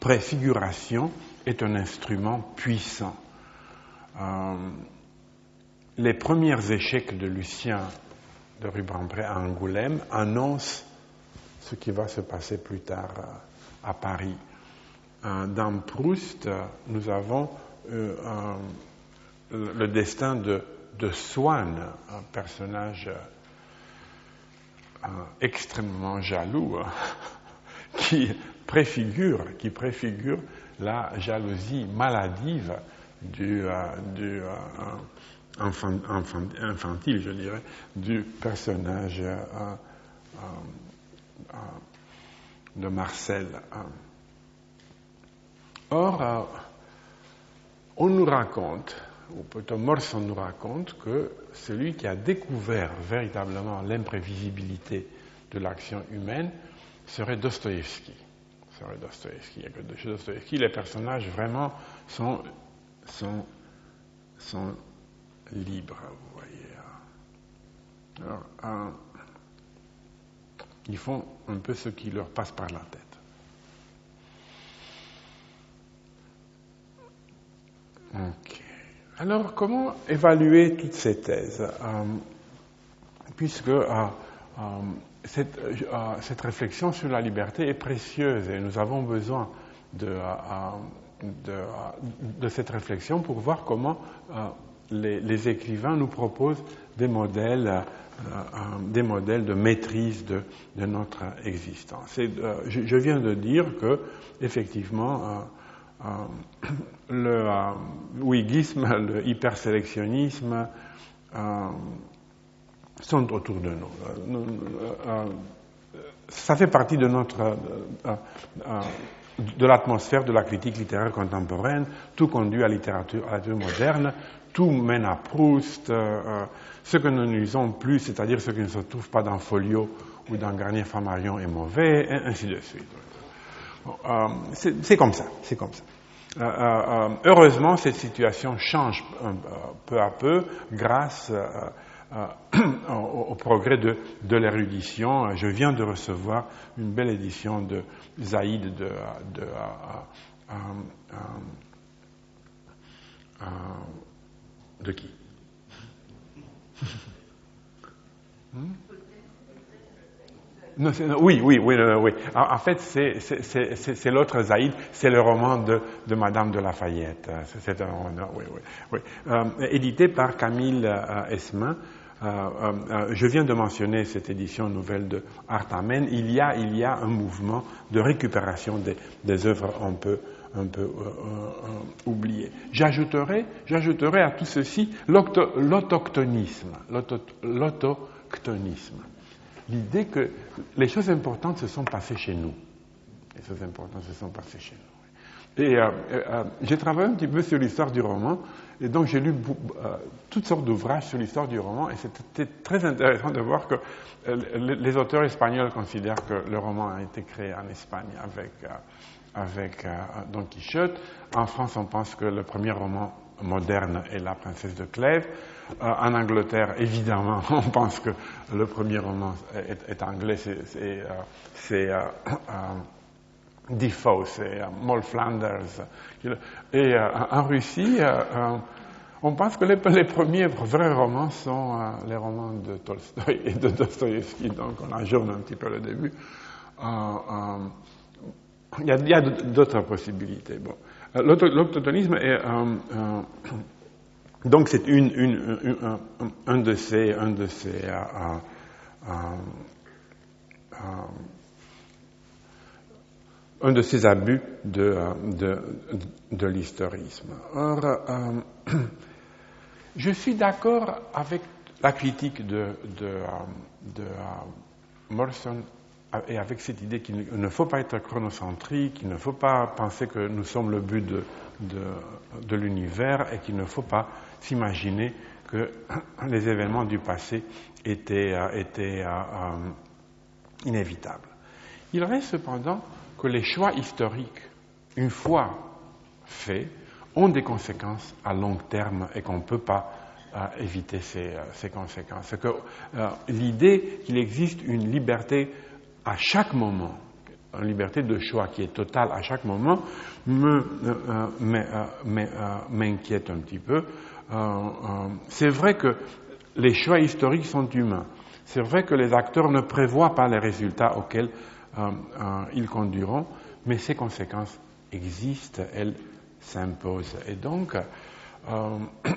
préfiguration est un instrument puissant. Euh, les premiers échecs de Lucien de Rubempré à Angoulême annoncent ce qui va se passer plus tard à Paris. Dans Proust, nous avons le destin de, Swann, un personnage euh, extrêmement jaloux, hein, [laughs] qui préfigure, la jalousie maladive du, infantile, je dirais, du personnage de Marcel. Or, euh, on nous raconte, plutôt Morson nous raconte, que celui qui a découvert véritablement l'imprévisibilité de l'action humaine serait Dostoïevski. Serait Dostoïevski. Chez Dostoïevski, les personnages vraiment sont, sont, sont libres, vous voyez. Alors, euh, ils font un peu ce qui leur passe par la tête. Alors, comment évaluer toutes ces thèses euh, Puisque euh, euh, cette, réflexion sur la liberté est précieuse et nous avons besoin de, cette réflexion pour voir comment les, écrivains nous proposent des modèles des modèles de maîtrise de, notre existence. Euh, je, viens de dire que, effectivement, [coughs] le wigisme, le hypersélectionnisme sont autour de nous. ça fait partie de notre de l'atmosphère de la critique littéraire contemporaine. Tout conduit à, la littérature moderne. Tout mène à Proust. Ce que nous ne lisons plus, c'est-à-dire ce qui ne se trouve pas dans Folio ou dans Garnier Flammarion est mauvais, et ainsi de suite. Euh, c'est comme ça, c'est comme ça. Euh, euh, heureusement, cette situation change peu à peu grâce [clears throat] au, progrès de, l'érudition. Je viens de recevoir une belle édition de Zaïd de, de, de qui? [laughs] Hmm? Oui, oui, oui, oui. En, fait, c'est l'autre Zaïd, c'est le roman de, Madame de Lafayette. C'est un roman, oui, oui. oui. Euh, édité par Camille euh, Esmin. Euh, euh, je viens de mentionner cette édition nouvelle de Artamen. Il y a, il y a un mouvement de récupération des, des œuvres un peu un peu euh, euh, oublié. J'ajouterai, j'ajouterai à tout ceci l'autochtonisme, l'autochtonisme. L'idée que les choses importantes se sont passées chez nous. Les choses importantes se sont passées chez nous. Et euh, j'ai travaillé un petit peu sur l'histoire du roman, et donc j'ai lu toutes sortes d'ouvrages sur l'histoire du roman, et c'était très intéressant de voir que les auteurs espagnols considèrent que le roman a été créé en Espagne avec avec euh, Don Quichotte. En France, on pense que le premier roman moderne est La princesse de Clèves. Euh, en Angleterre, évidemment, [laughs] on pense que le premier roman est, anglais, c'est [coughs] euh, Defoe, c'est Moll Flanders. Et en Russie, on pense que les, premiers vrais romans sont les romans de Tolstoï et de Dostoïevski, donc on ajourne un petit peu le début. il y a, d'autres possibilités. L'autochtonisme est donc c'est une, une, un, de ces, un de ces un de ces abus de, de, de l'historisme. Or, euh, [clears throat] je suis d'accord avec la critique de, de Morrison et avec cette idée qu'il ne faut pas être chronocentrique, qu'il ne faut pas penser que nous sommes le but de, l'univers et qu'il ne faut pas s'imaginer que [clears throat] les événements du passé étaient, euh, étaient euh, inévitables. Il reste cependant que les choix historiques, une fois faits, ont des conséquences à long terme et qu'on ne peut pas euh, éviter ces, euh, ces conséquences. Que euh, l'idée qu'il existe une liberté à chaque moment, une liberté de choix qui est totale à chaque moment, m'inquiète un petit peu. c'est vrai que les choix historiques sont humains. C'est vrai que les acteurs ne prévoient pas les résultats auxquels euh, euh, ils conduiront, mais ces conséquences existent, elles s'imposent. Et donc, euh, [coughs]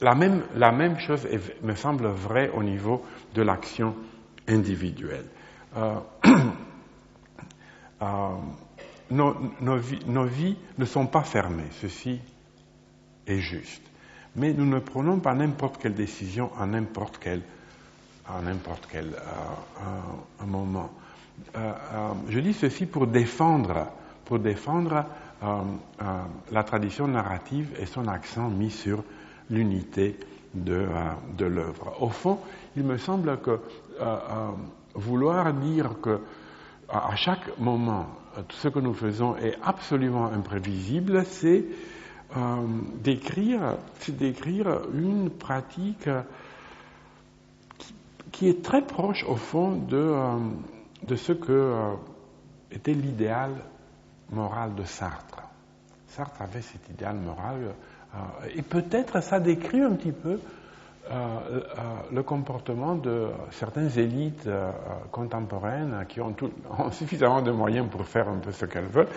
la, même, la même chose me semble vraie au niveau de l'action individuelle. [clears throat] Nos, nos, vies, nos, vies, ne sont pas fermées, ceci est juste. Mais nous ne prenons pas n'importe quelle décision à n'importe quel, à n'importe quel moment. Euh, euh, je dis ceci pour défendre, pour défendre euh, la tradition narrative et son accent mis sur l'unité de, de l'œuvre. Au fond, il me semble que vouloir dire que à chaque moment, tout ce que nous faisons est absolument imprévisible, c'est décrire, décrire une pratique qui, qui, est très proche au fond de, de ce que euh, était l'idéal moral de Sartre. Sartre avait cet idéal moral, euh, et peut-être ça décrit un petit peu euh, le comportement de certaines élites contemporaines qui [laughs] ont, suffisamment de moyens pour faire un peu ce qu'elles veulent,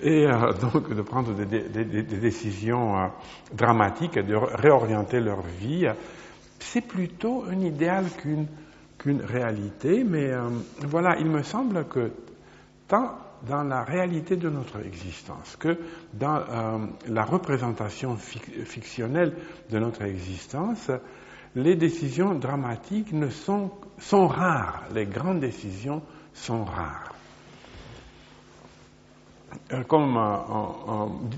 et donc de prendre des, décisions dramatiques et de réorienter leur vie. C'est plutôt un idéal qu'une réalité, mais euh, voilà, il me semble que tant dans la réalité de notre existence que dans euh, la représentation fictionnelle de notre existence, les décisions dramatiques ne sont, sont rares, les grandes décisions sont rares. Euh, comme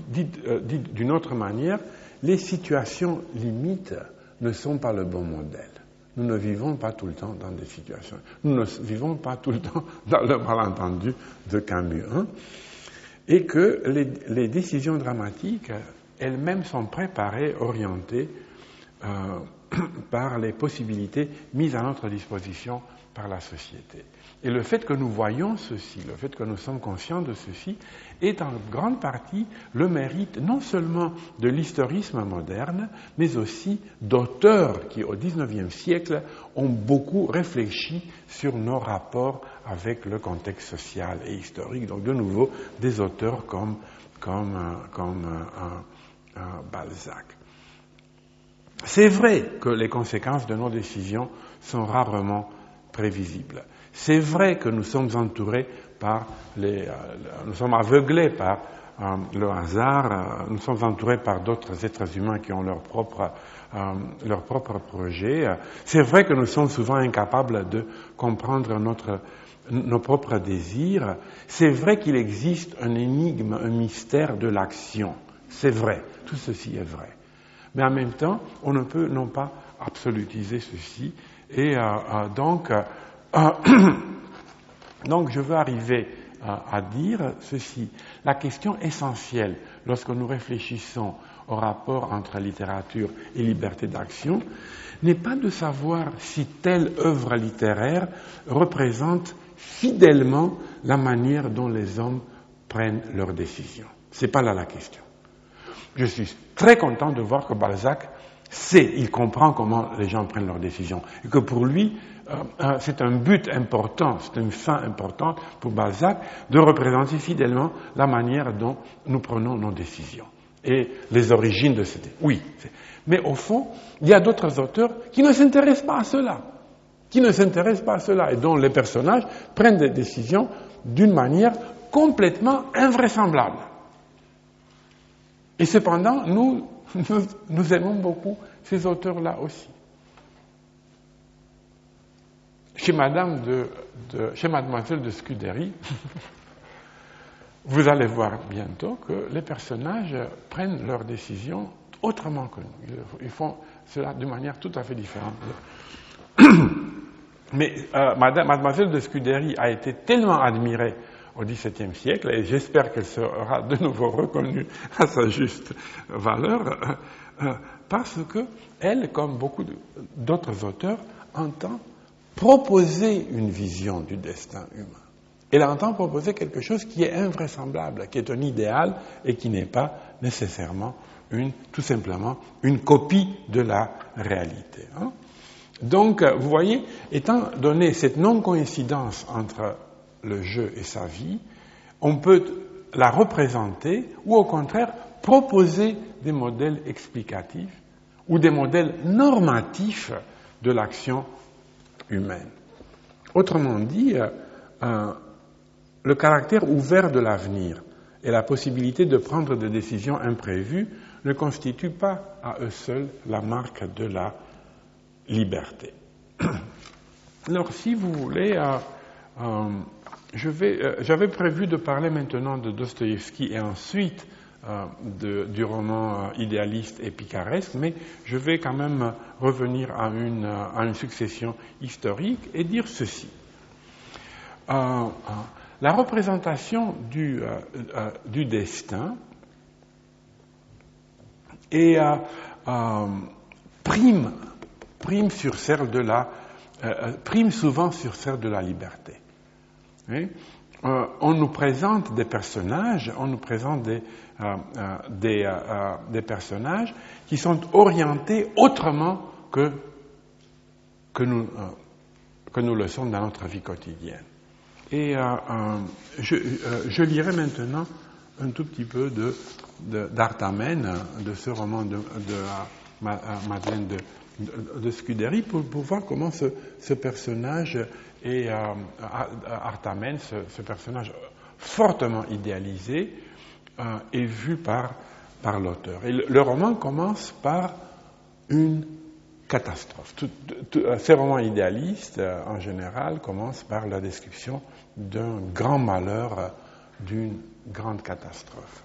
dit, dit d'une autre manière, les situations limites ne sont pas le bon modèle. Nous ne vivons pas tout le temps dans des situations. Nous ne vivons pas tout le temps [laughs] dans le malentendu de Camus. Hein, et que les, décisions dramatiques elles-mêmes sont préparées, orientées euh, [clears throat] par les possibilités mises à notre disposition par la société. Et le fait que nous voyons ceci, le fait que nous sommes conscients de ceci, est en grande partie le mérite non seulement de l'historisme moderne, mais aussi d'auteurs qui, au XIXe siècle, ont beaucoup réfléchi sur nos rapports avec le contexte social et historique. Donc, de nouveau, des auteurs comme, comme euh, euh, Balzac. C'est vrai que les conséquences de nos décisions sont rarement prévisibles. C'est vrai que nous sommes entourés par les, euh, nous sommes aveuglés par euh, le hasard, euh, nous sommes entourés par d'autres êtres humains qui ont leur propre, projet. C'est vrai que nous sommes souvent incapables de comprendre notre, nos propres désirs. C'est vrai qu'il existe un énigme, un mystère de l'action. C'est vrai, tout ceci est vrai. Mais en même temps, on ne peut non pas absolutiser ceci. Et donc, euh, [coughs] donc je veux arriver euh, à dire ceci. La question essentielle lorsque nous réfléchissons au rapport entre littérature et liberté d'action n'est pas de savoir si telle œuvre littéraire représente fidèlement la manière dont les hommes prennent leurs décisions. C'est pas là la question. Je suis très content de voir que Balzac sait, il comprend comment les gens prennent leurs décisions. Et que pour lui, euh, euh, c'est un but important, c'est une fin importante pour Balzac de représenter fidèlement la manière dont nous prenons nos décisions et les origines de cette. Oui, mais au fond, il y a d'autres auteurs qui ne s'intéressent pas à cela, qui ne s'intéressent pas à cela et dont les personnages prennent des décisions d'une manière complètement invraisemblable. Et cependant, [laughs] nous, nous, aimons beaucoup ces auteurs-là aussi. Chez Madame de, Mademoiselle de Scudéry, [laughs] vous allez voir bientôt que les personnages prennent leurs décisions autrement que nous. Ils font cela de manière tout à fait différente. [coughs] Mais euh, Madame, Mademoiselle de Scudéry a été tellement admirée au XVIIe siècle, et j'espère qu'elle sera de nouveau reconnue à sa juste valeur, euh, euh, parce qu'elle, comme beaucoup d'autres auteurs, entend proposer une vision du destin humain. Elle entend proposer quelque chose qui est invraisemblable, qui est un idéal et qui n'est pas nécessairement une, tout simplement une copie de la réalité. Hein. Donc, vous voyez, étant donné cette non-coïncidence entre le jeu et sa vie, on peut la représenter ou au contraire proposer des modèles explicatifs ou des modèles normatifs de l'action humaine. Autrement dit, euh, le caractère ouvert de l'avenir et la possibilité de prendre des décisions imprévues ne constituent pas à eux seuls la marque de la liberté. [clears throat] Alors, si vous voulez, euh, euh, euh, j'avais prévu de parler maintenant de Dostoïevski et ensuite euh, du roman euh, idéaliste et picaresque, mais je vais quand même revenir à une, succession historique et dire ceci. la représentation du, destin est prime, sur celle de la prime souvent sur celle de la liberté. Euh, on nous présente des personnages, on nous présente des, euh, euh, des, personnages qui sont orientés autrement que, que, nous, que nous le sommes dans notre vie quotidienne. Et je, je, lirai maintenant un tout petit peu de, d'Artamen, de, ce roman de, de Madeleine de, de, Scudéry, pour, pour, voir comment ce, ce personnage et euh, ce, personnage fortement idéalisé, euh, est vu par, par l'auteur. Le, roman commence par une catastrophe. Euh, ces romans idéalistes, en général, commencent par la description d'un grand malheur, d'une grande catastrophe.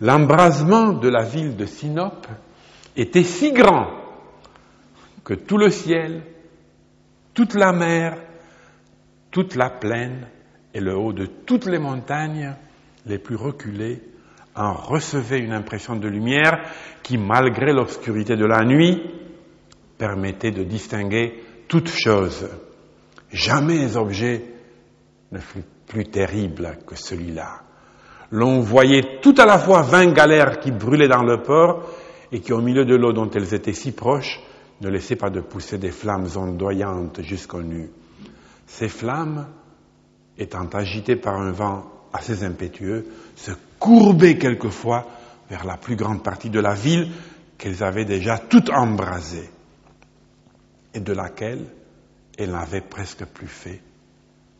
L'embrasement de la ville de Sinope était si grand que tout le ciel, toute la mer toute la plaine et le haut de toutes les montagnes les plus reculées en recevaient une impression de lumière qui, malgré l'obscurité de la nuit, permettait de distinguer toute chose. Jamais objet ne fut plus terrible que celui-là. L'on voyait tout à la fois vingt galères qui brûlaient dans le port et qui, au milieu de l'eau dont elles étaient si proches, ne laissaient pas de pousser des flammes ondoyantes jusqu'au nu. Ces flammes, étant agitées par un vent assez impétueux, se courbaient quelquefois vers la plus grande partie de la ville qu'elles avaient déjà toute embrasée et de laquelle elles n'avaient presque plus fait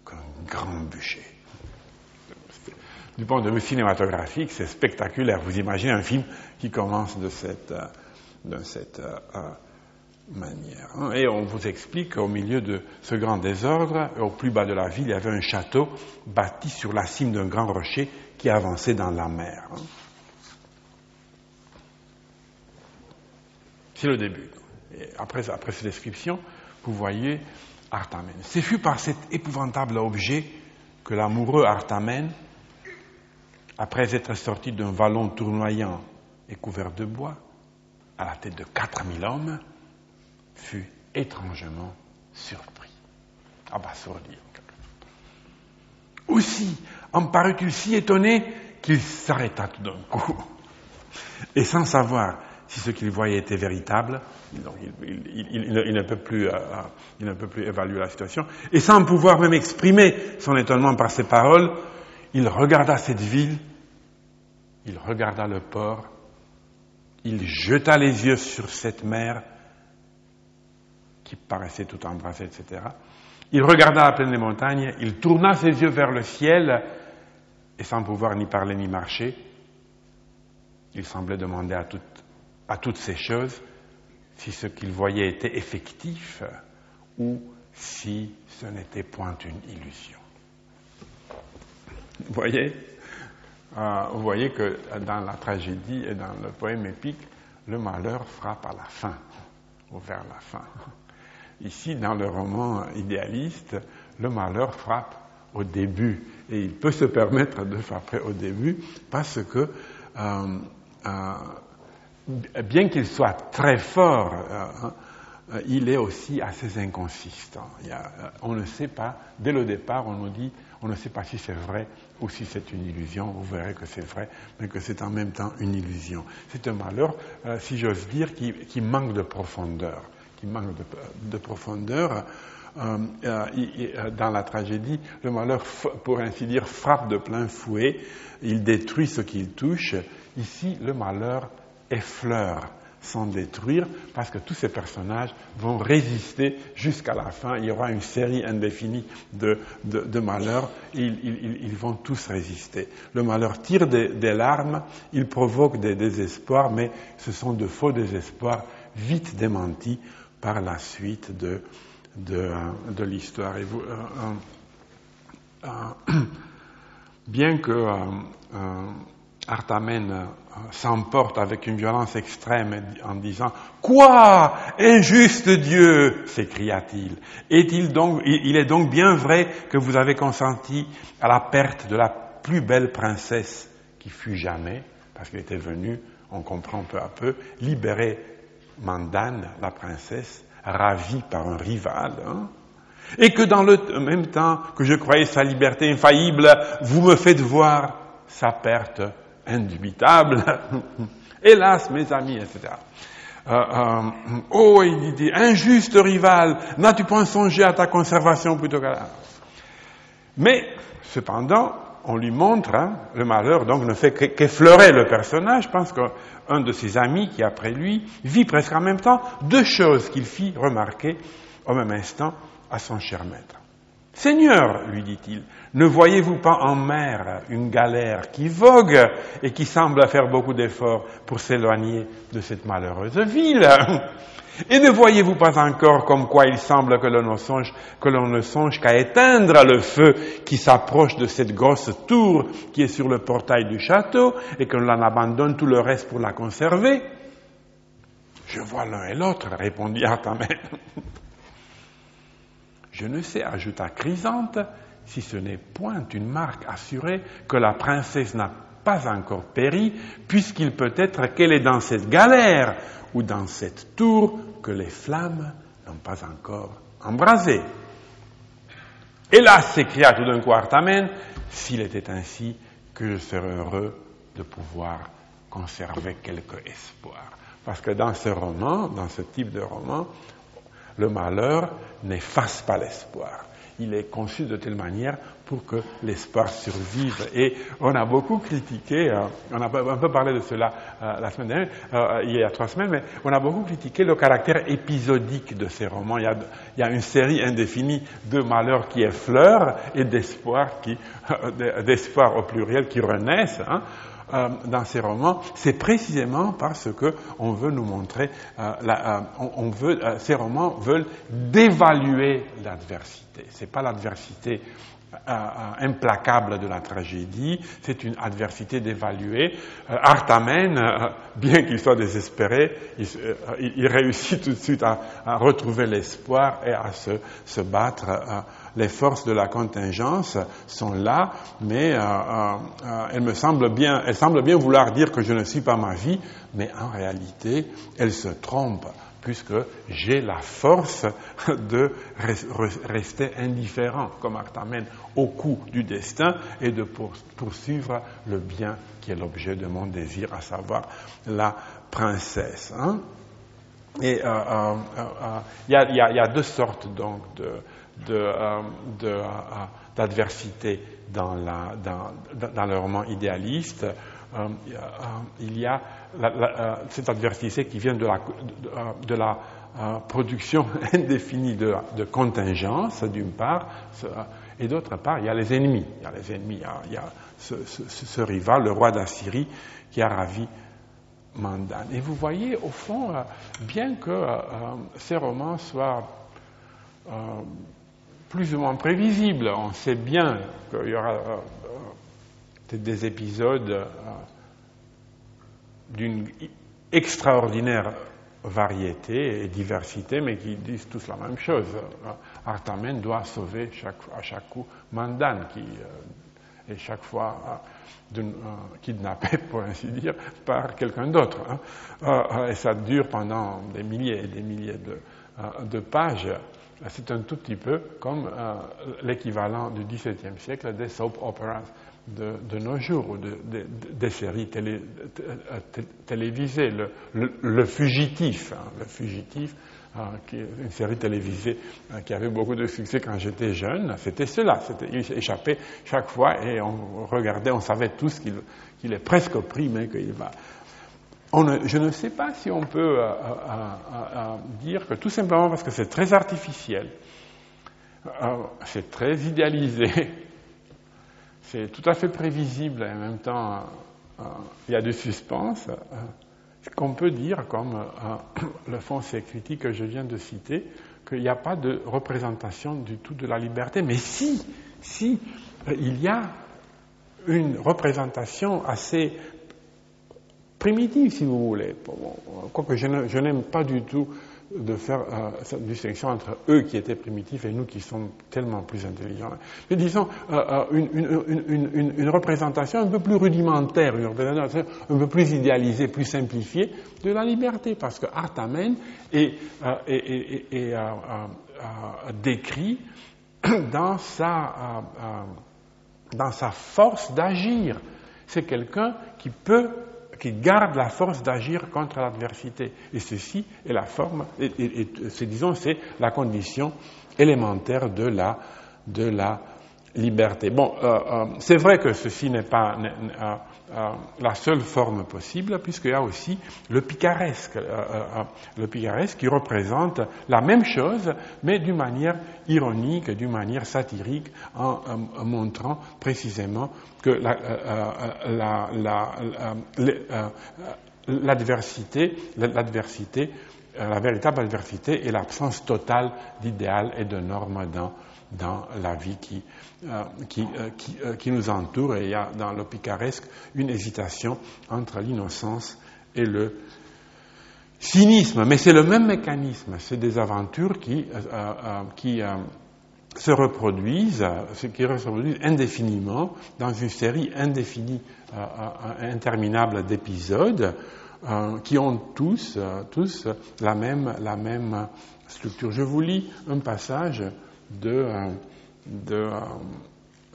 qu'un grand bûcher. Du point de vue cinématographique, c'est spectaculaire. Vous imaginez un film qui commence de cette, euh, euh, euh, Hein. Et on vous explique qu'au milieu de ce grand désordre, au plus bas de la ville, il y avait un château bâti sur la cime d'un grand rocher qui avançait dans la mer. Hein. C'est le début. Après cette description, vous voyez Artamen. C'est fut par cet épouvantable objet que l'amoureux Artamen, après être sorti d'un vallon tournoyant et couvert de bois, à la tête de 4000 hommes, fut étrangement surpris, abasourdi. Aussi en parut-il si étonné qu'il s'arrêta tout d'un coup. Et sans savoir si ce qu'il voyait était véritable. Il, ne, peut plus, il ne peut plus évaluer la situation. Et sans pouvoir même exprimer son étonnement par ses paroles, il regarda cette ville, il regarda le port, il jeta les yeux sur cette mer qui paraissait tout embrasée, etc. Il regarda la plaine des montagnes, il tourna ses yeux vers le ciel, et sans pouvoir ni parler ni marcher, il semblait demander à, à toutes ces choses si ce qu'il voyait était effectif ou si ce n'était point une illusion. Voyez euh, Vous voyez que dans la tragédie et dans le poème épique, le malheur frappe à la fin, ou vers la fin. Ici, dans le roman idéaliste, le malheur frappe au début. Et il peut se permettre de frapper au début parce que, euh, euh, bien qu'il soit très fort, il est aussi assez inconsistant. on ne sait pas, dès le départ, on nous dit on ne sait pas si c'est vrai ou si c'est une illusion. Vous verrez que c'est vrai, mais que c'est en même temps une illusion. C'est un malheur, euh, si j'ose dire, qui, manque de profondeur. Qui manque de, profondeur. Euh, euh, dans la tragédie, le malheur, pour ainsi dire, frappe de plein fouet. Il détruit ce qu'il touche. Ici, le malheur effleure sans détruire, parce que tous ces personnages vont résister jusqu'à la fin. Il y aura une série indéfinie de, malheurs, ils, vont tous résister. Le malheur tire des, larmes, il provoque des désespoirs, mais ce sont de faux désespoirs vite démentis par la suite de, de, l'histoire. Euh, euh, euh, [clears throat] bien que euh, s'emporte avec une violence extrême en disant Quoi? Injuste Dieu? s'écria-t-il. Est-il donc, il est donc bien vrai que vous avez consenti à la perte de la plus belle princesse qui fut jamais, parce qu'elle était venue, on comprend peu à peu, libérer Mandane, la princesse, ravie par un rival, hein, et que dans le même temps que je croyais sa liberté infaillible, vous me faites voir sa perte indubitable. [laughs] Hélas, mes amis, etc. Euh, euh, oh, il dit, injuste rival, n'as-tu point songé à ta conservation plutôt qu'à la... Mais, cependant, on lui montre, hein, le malheur donc ne fait qu'effleurer le personnage. Pense qu'un de ses amis qui, après lui, vit presque en même temps deux choses qu'il fit remarquer au même instant à son cher maître. Seigneur, lui dit-il, ne voyez-vous pas en mer une galère qui vogue et qui semble faire beaucoup d'efforts pour s'éloigner de cette malheureuse ville? Et ne voyez-vous pas encore comme quoi il semble que l'on ne songe, qu'à éteindre le feu qui s'approche de cette grosse tour qui est sur le portail du château et que l'on abandonne tout le reste pour la conserver? Je vois l'un et l'autre, répondit Artamène. Je ne sais, ajouta Chrysante, si ce n'est point une marque assurée que la princesse n'a pas encore péri, puisqu'il peut être qu'elle est dans cette galère ou dans cette tour que les flammes n'ont pas encore embrasée. Hélas, s'écria tout d'un coup Artamène, s'il était ainsi, que je serais heureux de pouvoir conserver quelque espoir. Parce que dans ce roman, dans ce type de roman, le malheur n'efface pas l'espoir. Il est conçu de telle manière pour que l'espoir survive. Et on a beaucoup critiqué, euh, on a un peu parlé de cela euh, la semaine dernière, euh, il y a trois semaines, mais on a beaucoup critiqué le caractère épisodique de ces romans. Il y a, une série indéfinie de malheurs qui effleurent et d'espoirs [laughs] au pluriel qui renaissent. Hein. Euh, dans ces romans, c'est précisément parce que on veut nous montrer, euh, euh, on, veut, ces romans veulent dévaluer l'adversité. C'est pas l'adversité implacable de la tragédie, c'est une adversité dévaluée. Artamène, bien qu'il soit désespéré, il, réussit tout de suite à, retrouver l'espoir et à se battre les forces de la contingence sont là, mais euh, euh, euh, elles me semblent bien, vouloir dire que je ne suis pas ma vie, mais en réalité, elles se trompent puisque j'ai la force [laughs] de rester indifférent, comme Artamène, au coup du destin et de poursuivre le bien qui est l'objet de mon désir, à savoir la princesse. Et il y, a deux sortes donc d'adversité dans, le roman idéaliste. il y a cette adversité qui vient de la, production [laughs] indéfinie de, de contingence, d'une part, et d'autre part, il y a les ennemis. Il y a les ennemis, il y a, ce, rival, le roi d'Assyrie, qui a ravi Mandan. Et vous voyez, au fond, euh, bien que euh, euh, ces romans soient plus ou moins prévisibles, on sait bien qu'il y aura des épisodes d'une extraordinaire variété et diversité, mais qui disent tous la même chose. Artamen doit sauver à chaque coup Mandan, qui est chaque fois euh, kidnappé, pour ainsi dire, par quelqu'un d'autre. Hein. Euh, et ça dure pendant des milliers et des milliers de, euh, pages. C'est un tout petit peu comme l'équivalent du XVIIe siècle des soap operas de, nos jours, ou de, des séries télévisées. Le, fugitif, hein, le fugitif Hein, une série télévisée hein, qui avait beaucoup de succès quand j'étais jeune, c'était cela. Il échappait chaque fois et on regardait, on savait tous qu'il, est presque pris, mais qu'il va. Je ne sais pas si on peut euh, euh, euh, dire que tout simplement parce que c'est très artificiel, c'est très idéalisé, [laughs] c'est tout à fait prévisible. Et en même temps il y a du suspense. Qu'on peut dire, comme [coughs] le fond ces critiques que je viens de citer, qu'il n'y a pas de représentation du tout de la liberté. Mais si, si il y a une représentation assez primitive, si vous voulez, quoique je n'aime pas du tout de faire euh, cette distinction entre eux qui étaient primitifs et nous qui sommes tellement plus intelligents. Mais disons, euh, euh, une, représentation un peu plus rudimentaire, une représentation un peu plus idéalisée, plus simplifiée de la liberté, parce que Artamen est, est décrit [coughs] dans sa, dans sa force d'agir. C'est quelqu'un qui peut qui garde la force d'agir contre l'adversité. Et ceci est la forme, et, disons, c'est la condition élémentaire de la, de la liberté. Bon, euh, euh, c'est vrai que ceci n'est pas euh, la seule forme possible, puisqu'il y a aussi le picaresque, le picaresque qui représente la même chose, mais d'une manière ironique, d'une manière satirique, en, montrant précisément que l'adversité, la véritable adversité est l'absence totale d'idéal et de normes dans la vie qui, euh, qui, euh, euh, qui, nous entoure. Et il y a dans le picaresque une hésitation entre l'innocence et le cynisme. Mais c'est le même mécanisme. C'est des aventures qui, qui se reproduisent, qui se reproduisent indéfiniment dans une série indéfinie, interminable d'épisodes. qui ont tous, tous la, même, la même structure. Je vous lis un passage de, de euh,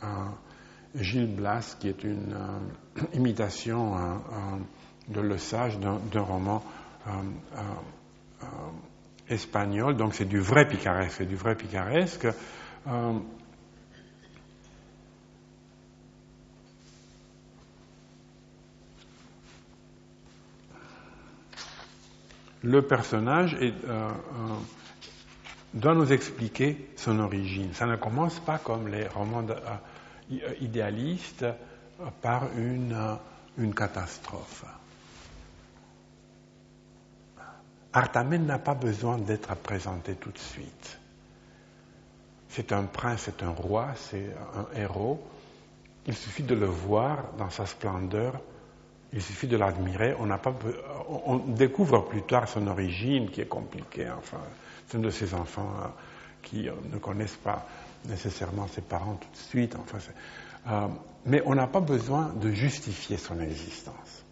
euh, Gilles Blas, qui est une [clears throat] imitation de Le Sage d'un roman espagnol. Donc c'est du vrai picaresque, c'est du vrai picaresque. le personnage est, doit nous expliquer son origine. Ça ne commence pas comme les romans euh, euh, idéalistes euh, par une, une catastrophe. Artamen n'a pas besoin d'être présenté tout de suite. C'est un prince, c'est un roi, c'est un héros. Il suffit de le voir dans sa splendeur, il suffit de l'admirer. On, on, découvre plus tard son origine qui est compliquée. Enfin, c'est un de ces enfants euh, qui euh, ne connaissent pas nécessairement ses parents tout de suite. Enfin, euh, mais on n'a pas besoin de justifier son existence.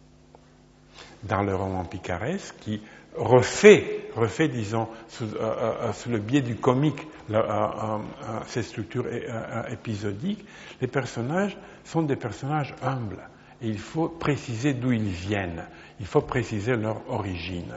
Dans le roman picaresque, qui refait, refait disons, sous, le biais du comique, ces structures épisodiques, les personnages sont des personnages humbles. Et il faut préciser d'où ils viennent, il faut préciser leur origine.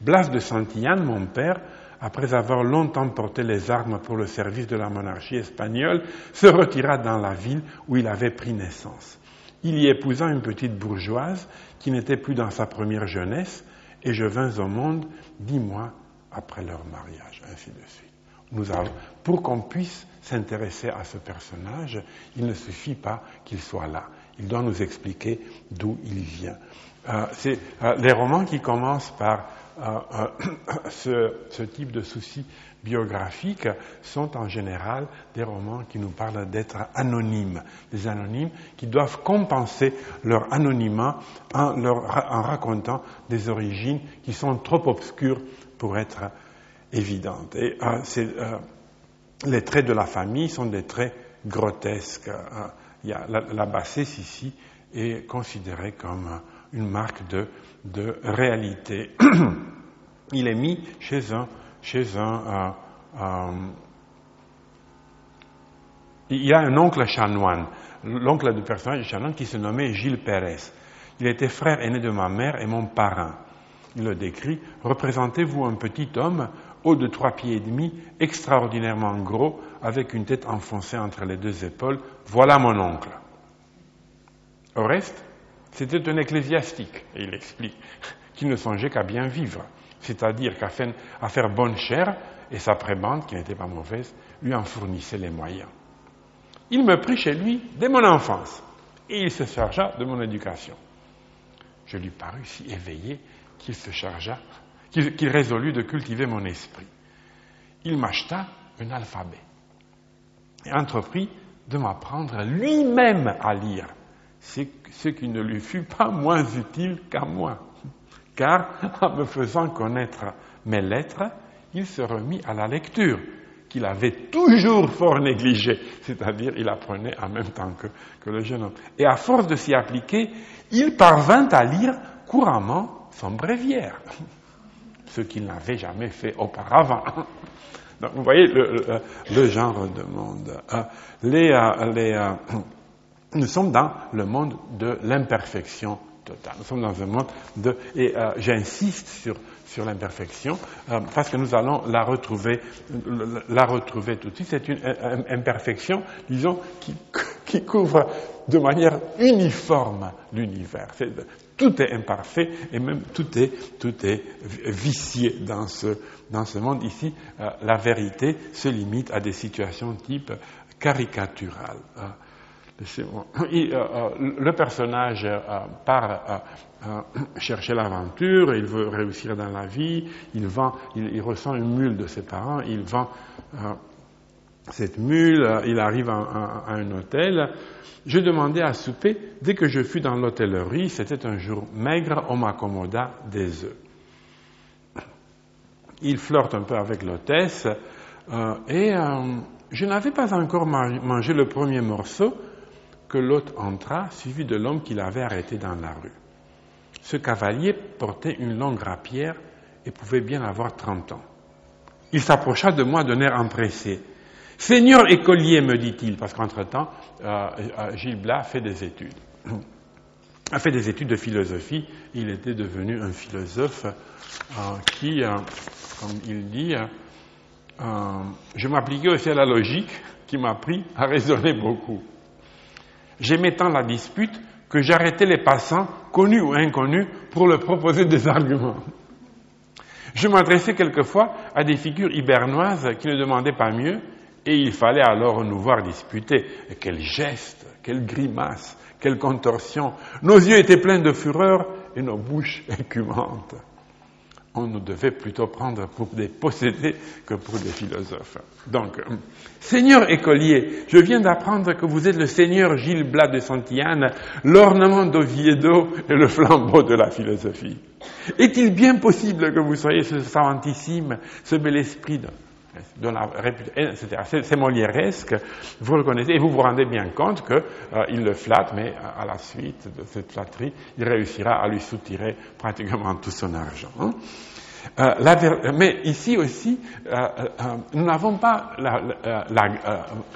Blas de Santillane, mon père, après avoir longtemps porté les armes pour le service de la monarchie espagnole, se retira dans la ville où il avait pris naissance. Il y épousa une petite bourgeoise qui n'était plus dans sa première jeunesse, et je vins au monde dix mois après leur mariage, ainsi de suite. Nous avons, pour qu'on puisse s'intéresser à ce personnage, il ne suffit pas qu'il soit là. Il doit nous expliquer d'où il vient. Euh, c'est euh, les romans qui commencent par euh, [coughs] ce, type de soucis biographiques sont en général des romans qui nous parlent d'être anonymes, des anonymes qui doivent compenser leur anonymat en racontant des origines qui sont trop obscures pour être évidentes. Et les traits de la famille sont des traits grotesques. Il y a la, bassesse ici est considérée comme une marque de, de réalité. [clears throat] Il est mis chez un, chez un, euh, euh, il y a un oncle chanoine, l'oncle du personnage chanoine qui se nommait Gilles Pérez. Il était frère aîné de ma mère et mon parrain. Il le décrit. Représentez-vous un petit homme, haut de trois pieds et demi, extraordinairement gros, avec une tête enfoncée entre les deux épaules. Voilà mon oncle. Au reste, c'était un ecclésiastique, et il explique, [laughs] qui ne songeait qu'à bien vivre, c'est-à-dire qu'à faire bonne chère, et sa prébande, qui n'était pas mauvaise, lui en fournissait les moyens. Il me prit chez lui dès mon enfance, et il se chargea de mon éducation. Je lui parus si éveillé qu'il se chargea, qu'il résolut de cultiver mon esprit. Il m'acheta un alphabet et entreprit de m'apprendre lui-même à lire. Ce qui ne lui fut pas moins utile qu'à moi, car en me faisant connaître mes lettres, il se remit à la lecture, qu'il avait toujours fort négligée, c'est-à-dire il apprenait en même temps que, que, le jeune homme. Et à force de s'y appliquer, il parvint à lire couramment son bréviaire, ce qu'il n'avait jamais fait auparavant. Donc vous voyez le, genre de monde. Euh, les, euh, euh, nous sommes dans le monde de l'imperfection totale. Nous sommes dans un monde de... Et j'insiste sur, sur l'imperfection parce que nous allons la retrouver, la retrouver tout de suite. C'est une, imperfection, disons, qui, [laughs] qui, couvre de manière uniforme l'univers. Tout est imparfait et même tout est, tout est vicié dans ce, dans ce monde. Ici, euh, la vérité se limite à des situations type caricaturales. Euh, euh, le personnage part chercher l'aventure, il veut réussir dans la vie, il, il, il ressent une mule de ses parents, il vend cette mule, il arrive à, un hôtel. Je demandais à souper, dès que je fus dans l'hôtellerie, c'était un jour maigre, on m'accommoda des œufs. Il flirte un peu avec l'hôtesse, euh, et euh, je n'avais pas encore mangé le premier morceau que l'hôte entra, suivi de l'homme qui l'avait arrêté dans la rue. Ce cavalier portait une longue rapière et pouvait bien avoir trente ans. Il s'approcha de moi d'un air empressé. Seigneur écolier, me dit-il, parce qu'entre-temps, euh, euh, Gilles Blas fait des études. a fait des études de philosophie. Il était devenu un philosophe euh, qui, comme il dit, je m'appliquais aussi à la logique qui m'a appris à raisonner beaucoup. J'aimais tant la dispute que j'arrêtais les passants, connus ou inconnus, pour leur proposer des arguments. Je m'adressais quelquefois à des figures hibernoises qui ne demandaient pas mieux, et il fallait alors nous voir disputer. Et quel geste, quelle grimace, quelle contorsion. Nos yeux étaient pleins de fureur et nos bouches [laughs] écumantes on nous devait plutôt prendre pour des possédés que pour des philosophes. Donc, euh, Seigneur écolier, je viens d'apprendre que vous êtes le Seigneur Gilles Blas de Santillane, l'ornement d'Oviedo et le flambeau de la philosophie. Est-il bien possible que vous soyez ce savantissime, ce bel esprit de. C'est molièresque, vous le connaissez, et vous vous rendez bien compte qu'il euh, le flatte, mais à la suite de cette flatterie, il réussira à lui soutirer pratiquement tout son argent. Hein. Euh, mais ici aussi, euh, nous n'avons pas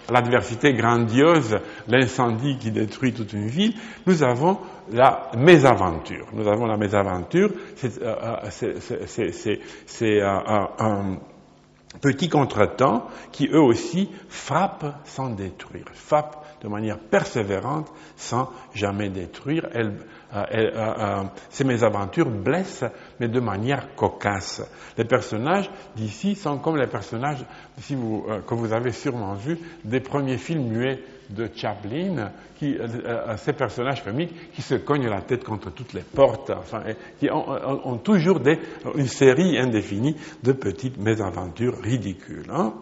l'adversité grandiose, l'incendie qui détruit toute une ville, nous avons la mésaventure. Nous avons la mésaventure, c'est petits contretemps qui eux aussi frappent sans détruire, frappent de manière persévérante sans jamais détruire. Euh, euh, euh, ces mésaventures blessent, mais de manière cocasse. Les personnages d'ici sont comme les personnages que vous avez sûrement vus des premiers films muets de Chaplin, qui, ces personnages comiques qui se cognent la tête contre toutes les portes, enfin, qui ont, toujours des, une série indéfinie de petites mésaventures ridicules. Hein.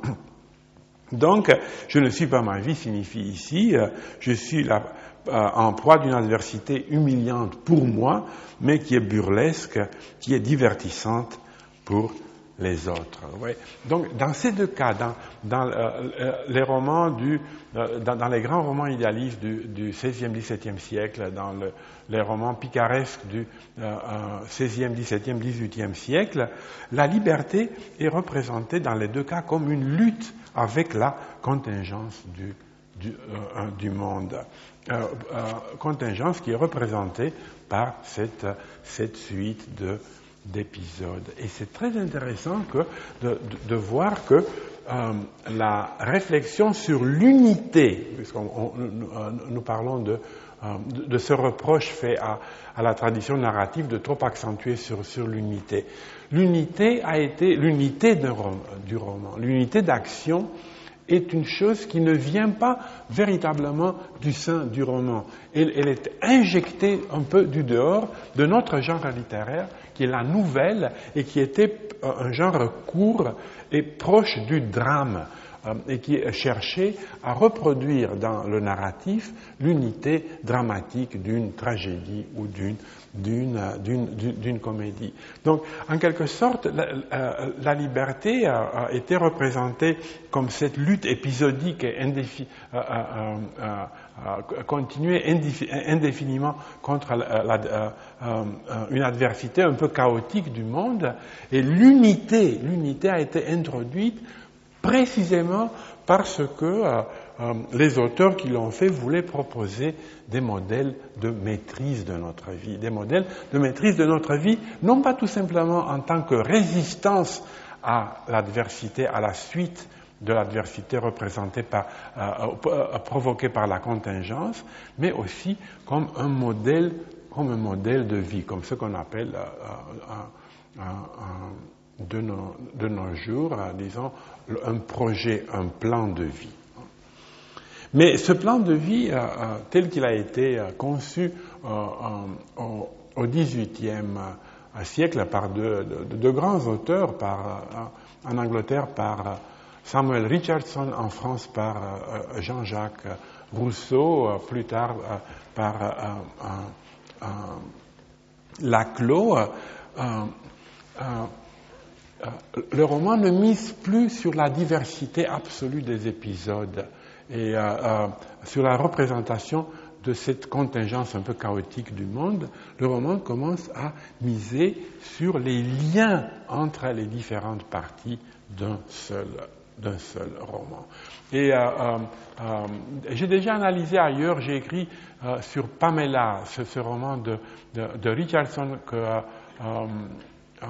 Donc, je ne suis pas ma vie signifie ici, euh, je suis euh, en proie d'une adversité humiliante pour moi, mais qui est burlesque, qui est divertissante pour les autres. Donc, dans ces deux cas, dans, euh, les romans du, dans, les grands romans idéalistes du, du XVIe, XVIIe siècle, dans les romans picaresques du XVIe, XVIIe, XVIIIe siècle, la liberté est représentée dans les deux cas comme une lutte avec la contingence du, du, euh, du monde. Euh, euh, contingence qui est représentée par cette, cette suite de, d'épisodes. Et c'est très intéressant que, de, de, voir que euh, la réflexion sur l'unité, puisqu'on nous, nous, parlons de, de, ce reproche fait à, à, la tradition narrative de trop accentuer sur, sur l'unité. L'unité a été l'unité du roman, l'unité d'action est une chose qui ne vient pas véritablement du sein du roman. Elle, elle, est injectée un peu du dehors de notre genre littéraire, qui est la nouvelle et qui était un genre court et proche du drame. Euh, et qui cherchait à reproduire dans le narratif l'unité dramatique d'une tragédie ou d'une d'une comédie. Donc, en quelque sorte, la, euh, liberté a, été représentée comme cette lutte épisodique et indéfi, continuer indéfiniment contre une adversité un peu chaotique du monde, et l'unité, l'unité a été introduite précisément parce que euh, euh, les auteurs qui l'ont fait voulaient proposer des modèles de maîtrise de notre vie, des modèles de maîtrise de notre vie, non pas tout simplement en tant que résistance à l'adversité, à la suite de l'adversité représentée par, euh, provoquée par la contingence, mais aussi comme un modèle, comme un modèle de vie, comme ce qu'on appelle de nos, de nos jours, euh, disons, un projet, un plan de vie. Mais ce plan de vie, euh, euh, tel qu'il a été conçu au XVIIIe siècle par de, de, grands auteurs, par, en Angleterre par Samuel Richardson, en France par Jean-Jacques Rousseau, plus tard par Laclos, euh, le roman ne mise plus sur la diversité absolue des épisodes et euh, euh, sur la représentation de cette contingence un peu chaotique du monde, le roman commence à miser sur les liens entre les différentes parties d'un seul, d'un seul roman. Et j'ai déjà analysé ailleurs, j'ai écrit sur Pamela, ce, roman de, Richardson que euh,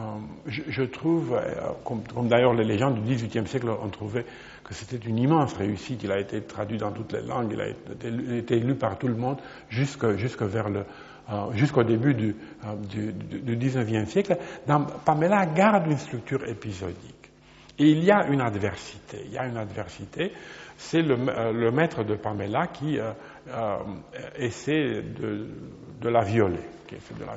je, trouve, euh, comme, d'ailleurs les légendes du XVIIIe siècle ont trouvé que c'était une immense réussite. Il a été traduit dans toutes les langues, il a été, lu par tout le monde euh, jusqu'au début du, du, XIXe siècle. Pamela garde une structure épisodique. Et il y a une adversité. Il y a une adversité. C'est le, maître de Pamela qui essaie de, la violer, qui essaie de la,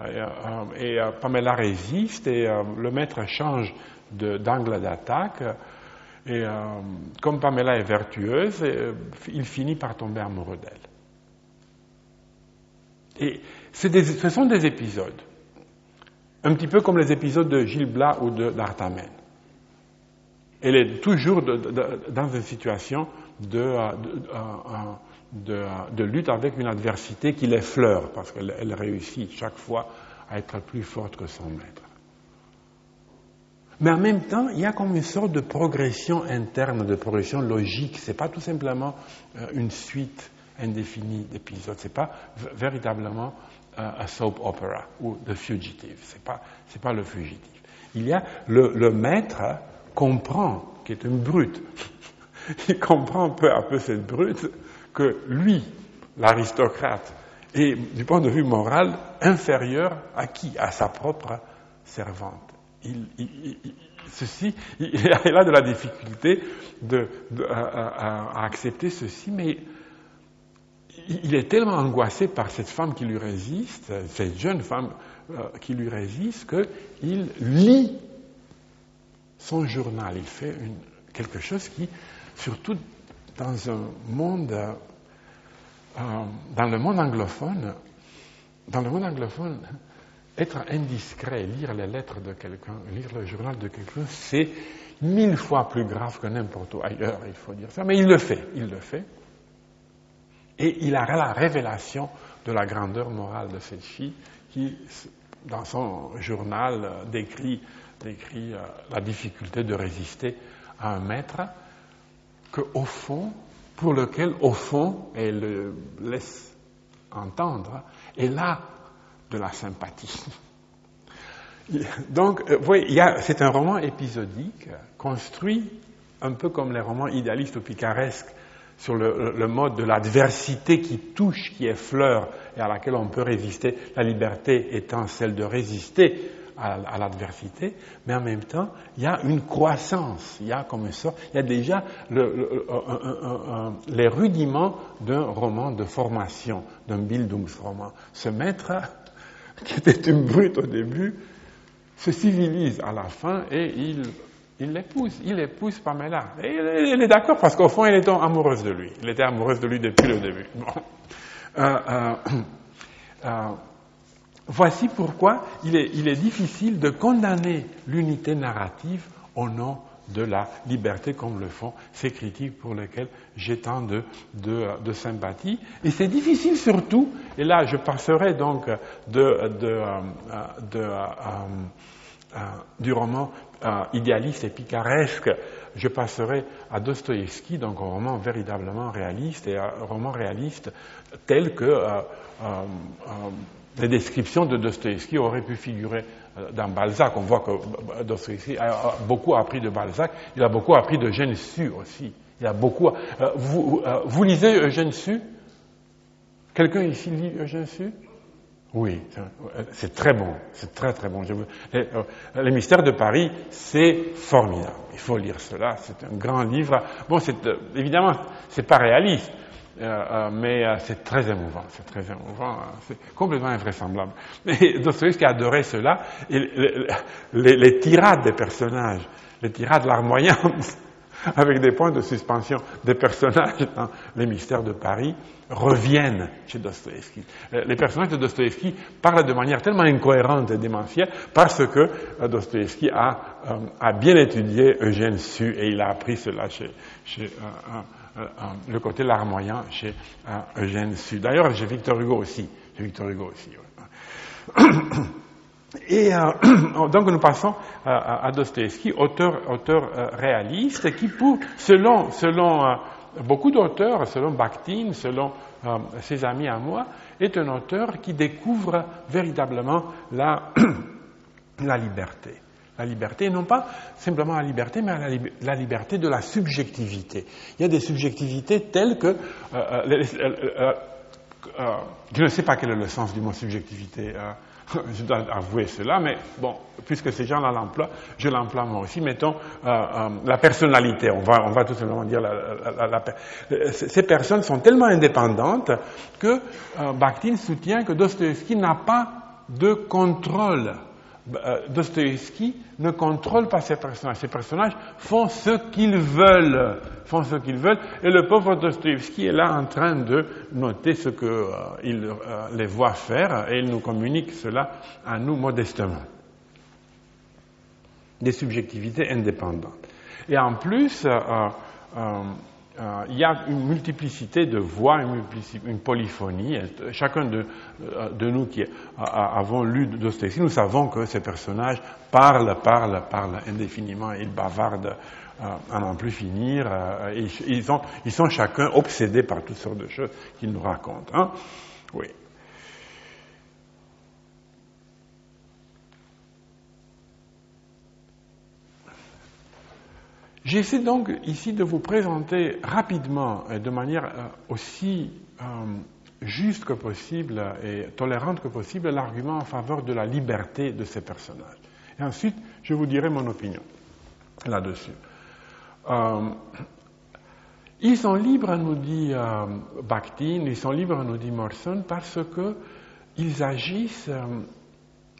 euh, et euh, Pamela résiste et euh, le maître change d'angle d'attaque. Et comme Pamela est vertueuse, il finit par tomber amoureux d'elle. Et ce sont des épisodes, un petit peu comme les épisodes de Gilles Blas ou d'Artamène. Elle est toujours dans une situation de, de, lutte avec une adversité qui l'effleure, parce qu'elle réussit chaque fois à être plus forte que son maître. Mais en même temps, il y a comme une sorte de progression interne, de progression logique. C'est pas tout simplement euh, une suite indéfinie d'épisodes. C'est pas véritablement euh, un soap opera ou The Fugitive. C'est pas, c'est pas le fugitif. Il y a le, le maître comprend, qui est une brute, [laughs] il comprend peu à peu cette brute que lui, l'aristocrate, est du point de vue moral inférieur à qui? À sa propre servante. Il, ceci, [laughs] il, a de la difficulté de, à, accepter ceci, mais il est tellement angoissé par cette femme qui lui résiste, cette jeune femme euh, qui lui résiste, qu'il lit son journal. Il fait quelque chose qui, surtout dans un monde, euh, dans le monde anglophone, dans le monde anglophone, être indiscret, lire les lettres de quelqu'un, lire le journal de quelqu'un, c'est mille fois plus grave que n'importe où ailleurs, il faut dire ça. Mais il le fait, il le fait. Et il a la révélation de la grandeur morale de cette fille qui, dans son journal, décrit, décrit euh, la difficulté de résister à un maître qu'au fond, pour lequel, au fond, elle le laisse entendre, est là de la sympathie. [laughs] Donc, euh, vous voyez, c'est un roman épisodique, construit un peu comme les romans idéalistes ou picaresques, sur le, mode de l'adversité qui touche, qui effleure et à laquelle on peut résister, la liberté étant celle de résister à, l'adversité, mais en même temps, il y a une croissance, il y a comme ça, il y a déjà les rudiments d'un roman de formation, d'un Bildungsroman. Ce maître [laughs] qui était une brute au début, se civilise à la fin et il, il l'épouse. Il épouse Pamela. Et il, est d'accord parce qu'au fond, elle était amoureuse de lui. Il était amoureuse de lui depuis le début. Euh, euh, [clears throat] euh, voici pourquoi il est, il est difficile de condamner l'unité narrative au nom de la liberté comme le font ces critiques pour lesquelles j'ai tant de, sympathie. Et c'est difficile surtout, et là je passerai donc de, euh, euh, du roman euh, idéaliste et picaresque, je passerai à Dostoïevski, donc un roman véritablement réaliste et un roman réaliste tel que les descriptions de Dostoïevski auraient pu figurer euh, dans Balzac. On voit que euh, Dostoevsky a beaucoup appris de Balzac, il a beaucoup appris de Eugène Sue aussi. Il a beaucoup. Euh, vous, lisez Eugène Sue Quelqu'un ici lit Eugène Sue Oui, c'est très bon, c'est très très bon. les, les, mystères de Paris, c'est formidable. Il faut lire cela. C'est un grand livre. Bon, c'est évidemment, c'est pas réaliste. Euh, euh, mais euh, c'est très émouvant, c'est très émouvant, hein. c'est complètement invraisemblable. [laughs] Mais Dostoevsky adorait cela, et les, tirades des personnages, les tirades larmoyantes, [laughs] avec des points de suspension des personnages dans Les Mystères de Paris, reviennent chez Dostoevsky. Les personnages de Dostoevsky parlent de manière tellement incohérente et démentielle parce que Dostoevsky a, a, bien étudié Eugène Sue et il a appris cela chez, chez le côté larmoyant chez euh, Eugène Sud. D'ailleurs, j'ai Victor Hugo aussi. J'ai Victor Hugo aussi. [coughs] Et euh, [coughs] donc nous passons à, Dostoevsky, auteur, réaliste, qui, pour, selon, beaucoup d'auteurs, selon Bakhtin, selon ses amis à moi, est un auteur qui découvre véritablement la [coughs] liberté la liberté, non pas simplement la liberté, mais la, liberté de la subjectivité. Il y a des subjectivités telles que... Euh, euh, euh, je ne sais pas quel est le sens du mot subjectivité, [laughs] je dois avouer cela, mais bon, puisque ces gens-là l'emploient, je l'emploie moi aussi. Mettons la personnalité, on va, on va tout simplement dire la, ces personnes sont tellement indépendantes que Bakhtin soutient que Dostoevsky n'a pas de contrôle Dostoevsky ne contrôle pas ses personnages. Ces personnages font ce qu'ils veulent, font et le pauvre Dostoevsky est là en train de noter ce qu'il euh, euh, les voit faire, et il nous communique cela à nous modestement. Des subjectivités indépendantes. Et en plus, euh, il y a une multiplicité de voix, une, polyphonie. Chacun de, de nous qui avons lu Dostoevsky, nous savons que ces personnages parlent, parlent, parlent indéfiniment, ils bavardent à n'en plus finir. ils, sont, chacun obsédés par toutes sortes de choses qu'ils nous racontent. Hein. Oui. J'essaie donc ici de vous présenter rapidement et de manière euh, aussi euh, juste que possible et tolérante que possible l'argument en faveur de la liberté de ces personnages. Et ensuite, je vous dirai mon opinion là-dessus. Euh, ils sont libres, nous dit Bakhtin, ils sont libres, nous dit Morrison, parce qu'ils agissent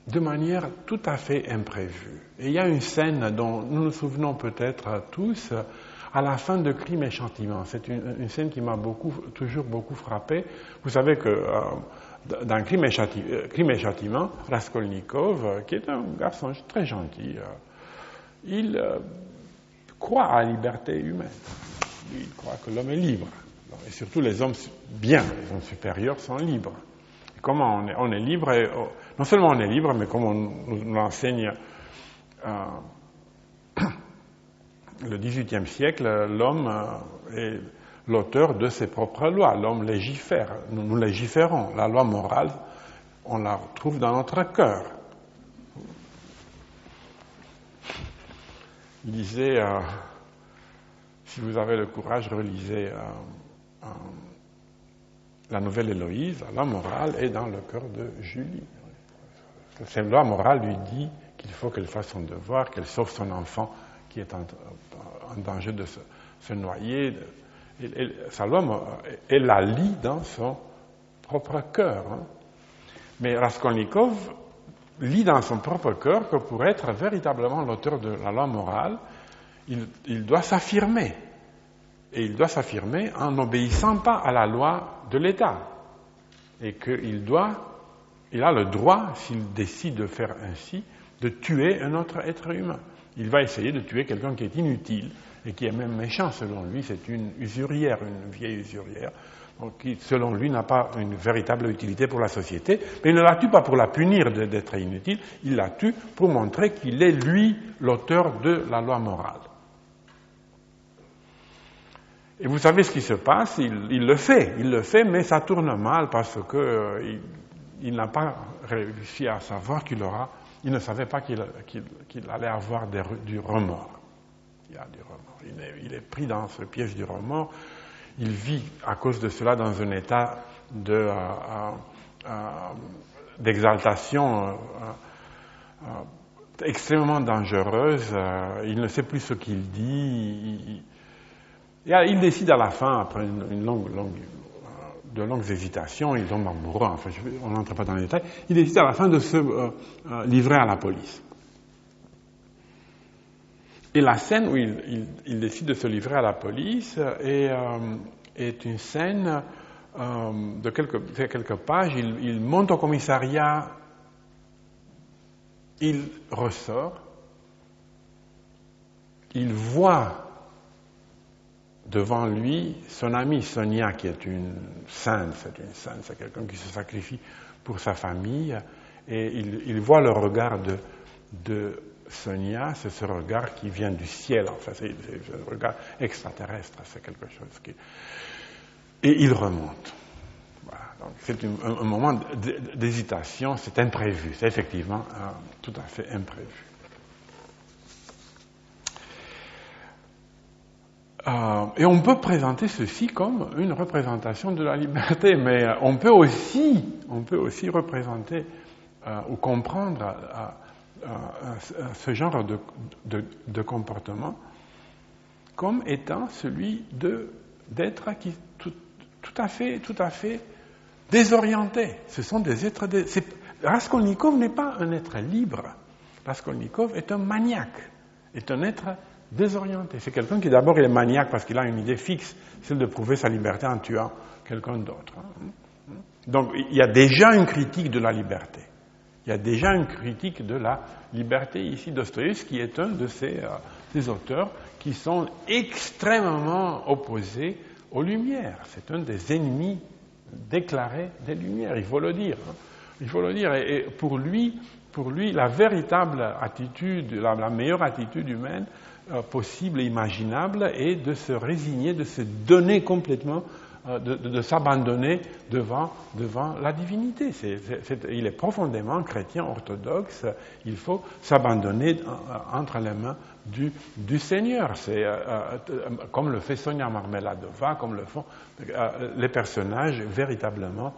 de manière tout à fait imprévue. Et il y a une scène dont nous nous souvenons peut-être tous à la fin de Crime et Châtiment. C'est une, scène qui m'a beaucoup, toujours beaucoup frappé. Vous savez que euh, dans Crime et, euh, Châtiment, Raskolnikov, euh, qui est un garçon très gentil, il croit à la liberté humaine. Il croit que l'homme est libre. Et surtout les hommes bien, les hommes supérieurs sont libres. comment on est, on est libre et, oh, non seulement on est libre, mais comme on nous l'enseigne euh, [clears throat] le XVIIIe siècle, l'homme euh, est l'auteur de ses propres lois. L'homme légifère. Nous, légiférons. La loi morale, on la trouve dans notre cœur. Lisez, euh, si vous avez le courage, relisez la nouvelle Héloïse, la morale est dans le cœur de Julie. Cette loi morale lui dit qu'il faut qu'elle fasse son devoir, qu'elle sauve son enfant qui est en, danger de se, noyer. sa loi, elle la lit dans son propre cœur. Hein. Mais Raskolnikov lit dans son propre cœur que pour être véritablement l'auteur de la loi morale, il, il doit s'affirmer. Et il doit s'affirmer en n'obéissant pas à la loi de l'État. Et qu'il doit il a le droit, s'il décide de faire ainsi, de tuer un autre être humain. Il va essayer de tuer quelqu'un qui est inutile et qui est même méchant selon lui. C'est une usurière, une vieille usurière, qui selon lui n'a pas une véritable utilité pour la société. Mais il ne la tue pas pour la punir d'être inutile, il la tue pour montrer qu'il est lui l'auteur de la loi morale. Et vous savez ce qui se passe, il, le fait, il le fait, mais ça tourne mal parce que euh, n'a pas réussi à savoir qu'il aura, il ne savait pas qu'il allait avoir du remords. Il. Il est, pris dans ce piège du remords. Il vit à cause de cela dans un état euh, euh, d'exaltation euh, extrêmement dangereuse. il ne sait plus ce qu'il dit. Il, décide à la fin, après une, longue, longue de longues hésitations, il tombe amoureux, enfin on n'entre pas dans les détails, il décide à la fin de se euh, euh, livrer à la police. Et la scène où il, décide de se livrer à la police est, euh, une scène de quelques, pages, il monte au commissariat, il ressort, il voit devant lui son amie Sonia, qui est une sainte, c'est une sainte, c'est quelqu'un qui se sacrifie pour sa famille, et il, voit le regard de, Sonia, c'est ce regard qui vient du ciel, enfin, c'est un regard extraterrestre, c'est quelque chose qui. Et il remonte. Donc c'est un, moment d'hésitation, c'est imprévu, c'est effectivement tout à fait imprévu. Euh, et on peut présenter ceci comme une représentation de la liberté, [laughs] mais euh, on peut aussi, on peut aussi représenter euh, ou comprendre ce genre de, comportement comme étant celui d'être tout, tout, à fait, tout à fait désorienté. Ce sont des êtres. Raskolnikov n'est pas un être libre. Raskolnikov est un maniaque, est un être désorienté. C'est quelqu'un qui d'abord est maniaque parce qu'il a une idée fixe, celle de prouver sa liberté en tuant quelqu'un d'autre. Donc il y a déjà une critique de la liberté. Il y a déjà une critique de la liberté ici. Dostoïevski est un de ces euh, auteurs qui sont extrêmement opposés aux Lumières. C'est un des ennemis déclarés des Lumières, il faut le dire. Hein. Il faut le dire. Et pour lui, pour lui la véritable attitude, la, meilleure attitude humaine possible et imaginable est de se résigner, de se donner complètement euh, de, s'abandonner devant, devant la divinité. il est profondément chrétien orthodoxe. Il faut s'abandonner entre les mains du, du Seigneur. C'est euh, euh, comme le fait Sonia Marmeladova, comme le font les personnages véritablement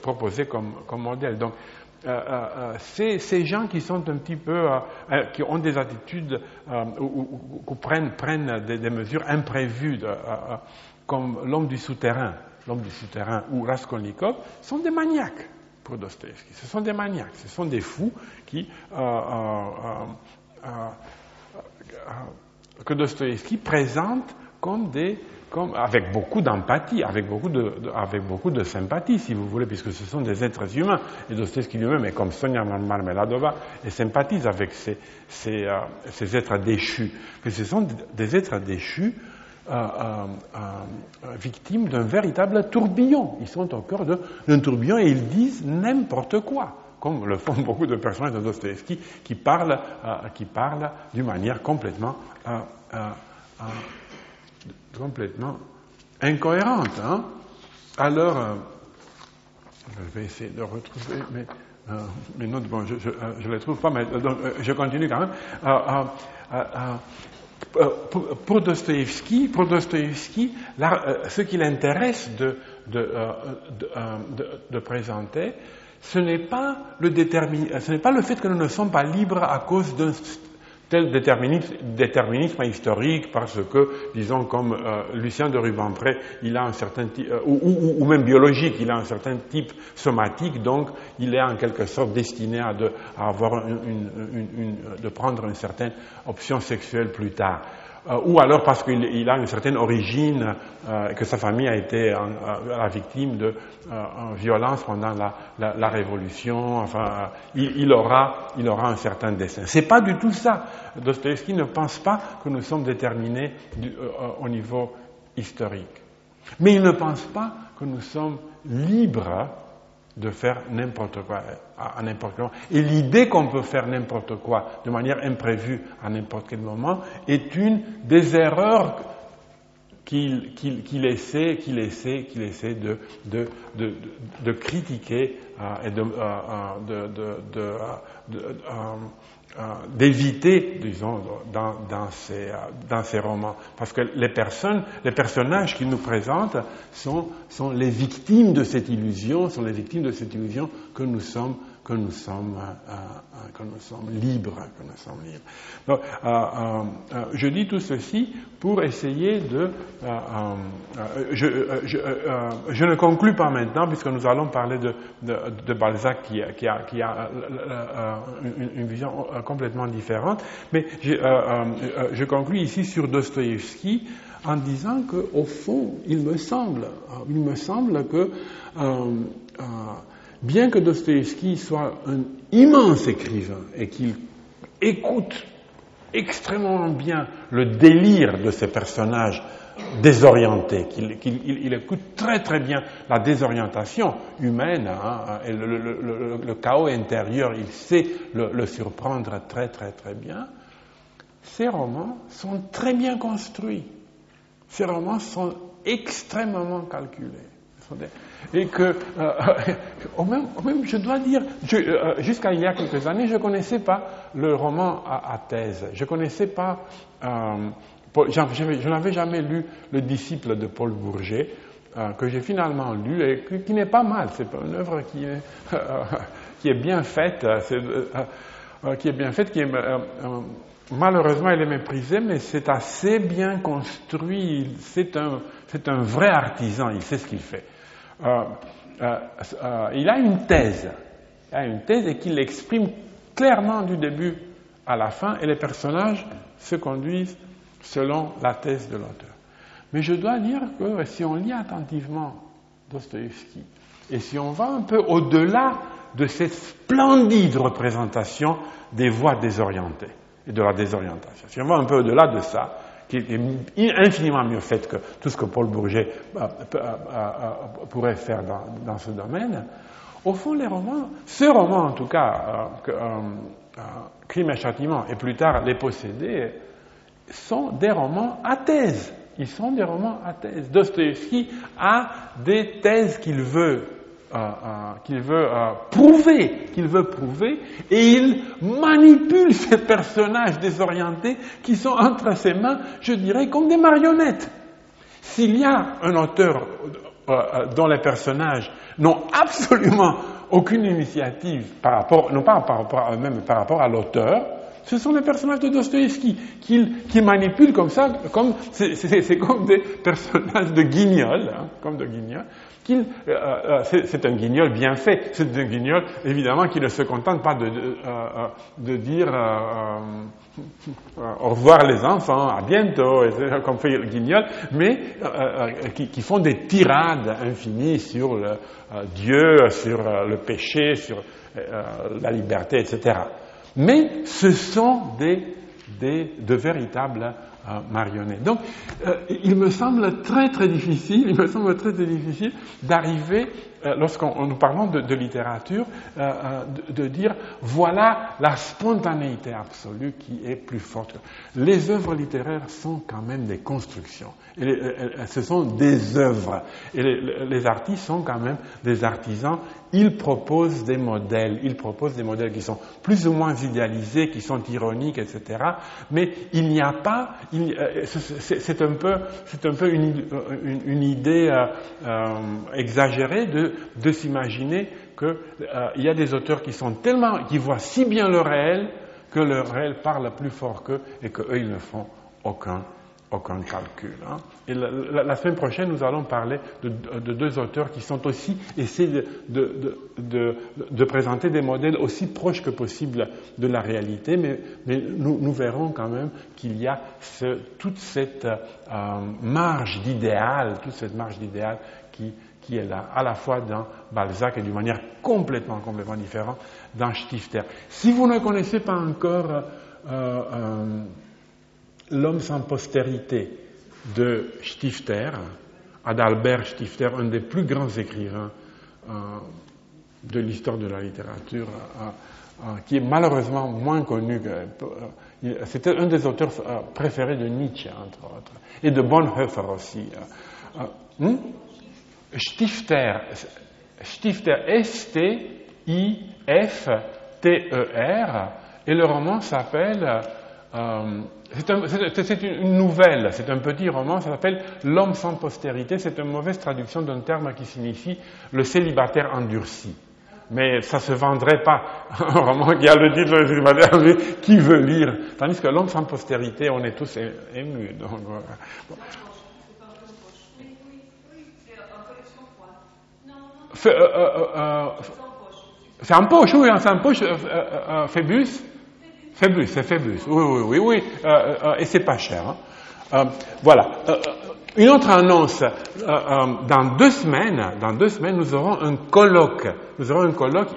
proposés comme, comme modèle. Donc, ces, ces, gens qui sont un petit peu, qui ont des attitudes ou, prennent, des, mesures imprévues comme l'homme du souterrain, l'homme du souterrain ou Raskolnikov, sont des maniaques pour Dostoevsky. Ce sont des maniaques, ce sont des fous qui, euh, euh, euh, que Dostoevsky présente comme des, comme, avec beaucoup d'empathie, avec beaucoup de, avec beaucoup de sympathie, si vous voulez, puisque ce sont des êtres humains. Et Dostoevsky lui-même est comme Sonia Marmeladova et sympathise avec ces, ces, ces êtres déchus. Mais ce sont des êtres déchus victimes d'un véritable tourbillon. Ils sont au cœur d'un tourbillon et ils disent n'importe quoi, comme le font [laughs] beaucoup de personnages de Dostoevsky qui parlent, euh, qui parlent d'une manière complètement, euh, euh, complètement incohérente. Hein. Alors, je vais essayer de retrouver mes, mes notes, bon, je ne les trouve pas, mais donc, je continue quand même. Euh, pour Dostoïevski, pour Dostoïevski euh, ce qui l'intéresse euh, de, présenter, ce n'est pas, le ce n'est pas le fait que nous ne sommes pas libres à cause d'un tel déterminisme, historique parce que, disons, comme euh, Lucien de Rubempré, il a un certain type, euh, ou, même biologique, il a un certain type somatique, donc il est en quelque sorte destiné à, de, avoir une, de prendre une certaine option sexuelle plus tard. Euh, ou alors parce qu'il a une certaine origine, euh, que sa famille a été euh, la victime de violence pendant la, Révolution. Enfin, il, aura, il aura un certain dessin. C'est pas du tout ça. Dostoevsky ne pense pas que nous sommes déterminés au niveau historique. Mais il ne pense pas que nous sommes libres de faire n'importe quoi à, n'importe quel moment. Et l'idée qu'on peut faire n'importe quoi de manière imprévue à n'importe quel moment est une des erreurs qu'il essaie, qu'il essaie, qu'il essaie de, de, de, de critiquer euh, et de, euh, euh, d'éviter, disons, dans, dans, ces, euh, dans, ces, romans. Parce que les personnes, les personnages qu'il nous présente sont, sont les victimes de cette illusion, sont les victimes de cette illusion que nous sommes que nous sommes, euh, euh, que libres, que nous sommes libres. Euh, je dis tout ceci pour essayer de. Je, je, je, ne conclus pas maintenant puisque nous allons parler de, Balzac qui, a, une, vision complètement différente, mais je, conclus ici sur Dostoïevski en disant qu'au fond, il me semble, il me semble que bien que Dostoevsky soit un immense écrivain et qu'il écoute extrêmement bien le délire de ces personnages désorientés, qu'il écoute très très bien la désorientation humaine hein, et le, chaos intérieur, il sait le, surprendre très très très bien. Ces romans sont très bien construits. Ces romans sont extrêmement calculés. Et que, euh, [laughs] au, même, je dois dire, euh, jusqu'à il y a quelques années, je ne connaissais pas le roman à, thèse. Je connaissais pas, euh, je n'avais jamais lu Le disciple de Paul Bourget, que j'ai finalement lu et qui, n'est pas mal. C'est une œuvre qui est, [laughs] est bien faite, qui est bien faite, qui est Malheureusement, elle est méprisée, mais c'est assez bien construit. C'est un vrai artisan, il sait ce qu'il fait. Euh, euh, euh, il a une thèse, il a une thèse et qu'il l'exprime clairement du début à la fin, et les personnages se conduisent selon la thèse de l'auteur. Mais je dois dire que si on lit attentivement Dostoïevski, et si on va un peu au-delà de cette splendide représentation des voix désorientées, et de la désorientation. Si on va un peu au-delà de ça, qui est infiniment mieux fait que tout ce que Paul Bourget euh, euh, euh, pourrait faire dans, ce domaine, au fond, les romans, ce roman en tout cas, Crime et Châtiment, et plus tard Les Possédés, sont des romans à thèse. Ils sont des romans à thèse. Dostoevsky a des thèses qu'il veut euh, euh, qu'il veut euh, prouver, qu'il veut prouver, et il manipule [laughs] ces personnages désorientés qui sont entre ses mains, je dirais, comme des marionnettes. S'il y a un auteur dont les personnages n'ont absolument aucune initiative par rapport, non pas par rapport à eux-mêmes, mais par rapport à l'auteur, ce sont les personnages de Dostoïevski qui manipulent comme ça, comme c'est comme des personnages de guignols, hein, comme de guignols, euh, euh, c'est un guignol bien fait. C'est un guignol, évidemment, qui ne se contente pas de, euh, dire au revoir les enfants, à bientôt, comme fait le guignol, mais qui, font des tirades infinies sur Dieu, sur le péché, sur la liberté, etc. Mais ce sont des de véritables marionnettes. Donc, euh, il me semble très très difficile, il me semble très très difficile d'arriver, euh, lorsqu'on nous parlons de, littérature, euh, de, dire voilà la spontanéité absolue qui est plus forte. Les œuvres littéraires sont quand même des constructions. Ce sont des œuvres. Et les, artistes sont quand même des artisans. Ils proposent des modèles. Ils proposent des modèles qui sont plus ou moins idéalisés, qui sont ironiques, etc. Mais il n'y a pas. C'est un peu, c'est un peu une, une, idée euh, euh, exagérée de s'imaginer qu'il euh, y a des auteurs qui sont tellement, qui voient si bien le réel que le réel parle plus fort qu'eux et qu'eux ils ne font aucun aucun calcul. Hein. Et la, semaine prochaine, nous allons parler de, deux auteurs qui sont aussi essayés de, de, présenter des modèles aussi proches que possible de la réalité, mais, mais nous, verrons quand même qu'il y a toute cette euh, marge d'idéal, toute cette marge d'idéal qui, qui est là, à la fois dans Balzac et d'une manière complètement, complètement différente dans Stifter. Si vous ne connaissez pas encore euh, euh, L'homme sans postérité de Stifter, Adalbert Stifter, un des plus grands écrivains euh, de l'histoire de la littérature, qui est malheureusement moins connu. C'était un des auteurs préférés de Nietzsche, entre autres, et de Bonhoeffer aussi. Hmm? Stifter, Stifter, S-T-I-F-T-E-R, et le roman s'appelle c'est une nouvelle, c'est un petit roman, ça s'appelle L'homme sans postérité, c'est une mauvaise traduction d'un terme qui signifie le célibataire endurci. Mais ça se vendrait pas, [laughs] un roman qui a le titre le célibataire qui veut lire? Tandis que l'homme sans postérité, on est tous émus. C'est un poche, oui, c'est un poche, Phébus Phébus, c'est Phébus. Oui, oui, oui, oui. Euh, euh, et c'est pas cher. Hein. Euh, voilà. une autre annonce. dans deux semaines, dans deux semaines, nous aurons un colloque. Nous aurons un colloque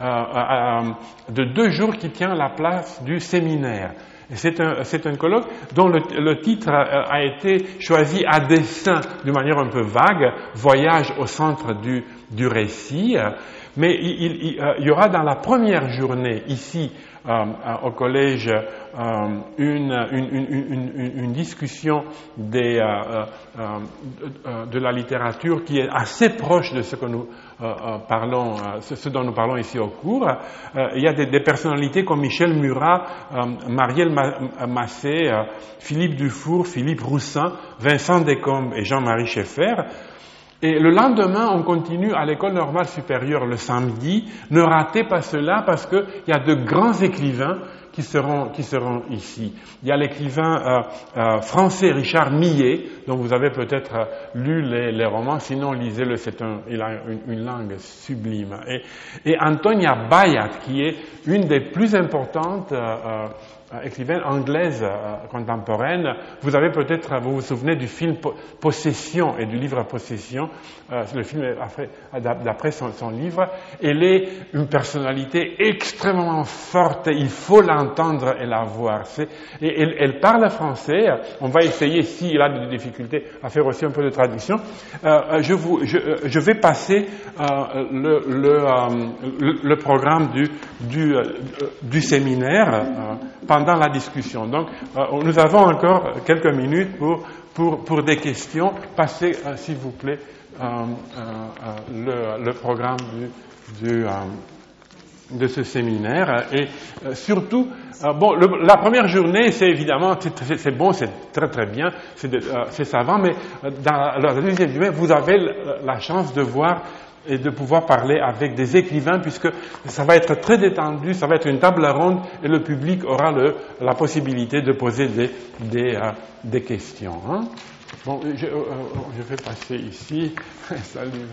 de deux jours qui tient la place du séminaire. C'est un, colloque dont le, titre a, été choisi à dessein, d'une manière un peu vague, Voyage au centre du, du récit. Mais il, il, y aura dans la première journée ici euh, au collège euh, une, discussion euh, de la littérature qui est assez proche de ce que nous parlons, ce, dont nous parlons ici au cours. il y a des, des personnalités comme Michel Murat, Marielle Massé, Philippe Dufour, Philippe Roussin, Vincent Descombes et Jean-Marie Schaeffer et le lendemain, on continue à l'école normale supérieure le samedi. Ne ratez pas cela parce qu'il y a de grands écrivains qui seront, qui seront ici. Il y a l'écrivain euh, euh, français Richard Millet, dont vous avez peut-être euh, lu les, romans, sinon lisez-le, c'est il a une, langue sublime. Et, et Antonia Bayat, qui est une des plus importantes écrivaine anglaise euh, contemporaine. Vous avez peut-être, vous vous souvenez du film Possession et du livre Possession. Euh, le film d'après son, livre. Elle est une personnalité extrêmement forte. Il faut l'entendre et la voir. Et elle, parle français. On va essayer, s'il a des difficultés, à faire aussi un peu de traduction. Euh, je, vais passer le, programme du, du, du séminaire pendant la discussion. Donc, nous avons encore quelques minutes pour, pour, pour des questions. Passez, s'il vous plaît, le, le, programme du, de ce séminaire. Et euh, surtout, euh, bon, la première journée, c'est évidemment, c'est bon, c'est très très bien, c'est euh, savant, mais dans la deuxième journée, vous avez la chance de voir et de pouvoir parler avec des écrivains, puisque ça va être très détendu, ça va être une table ronde, et le public aura le, la possibilité de poser des, des, des questions. Hein. Bon, je, je, vais passer ici. [laughs] Salut.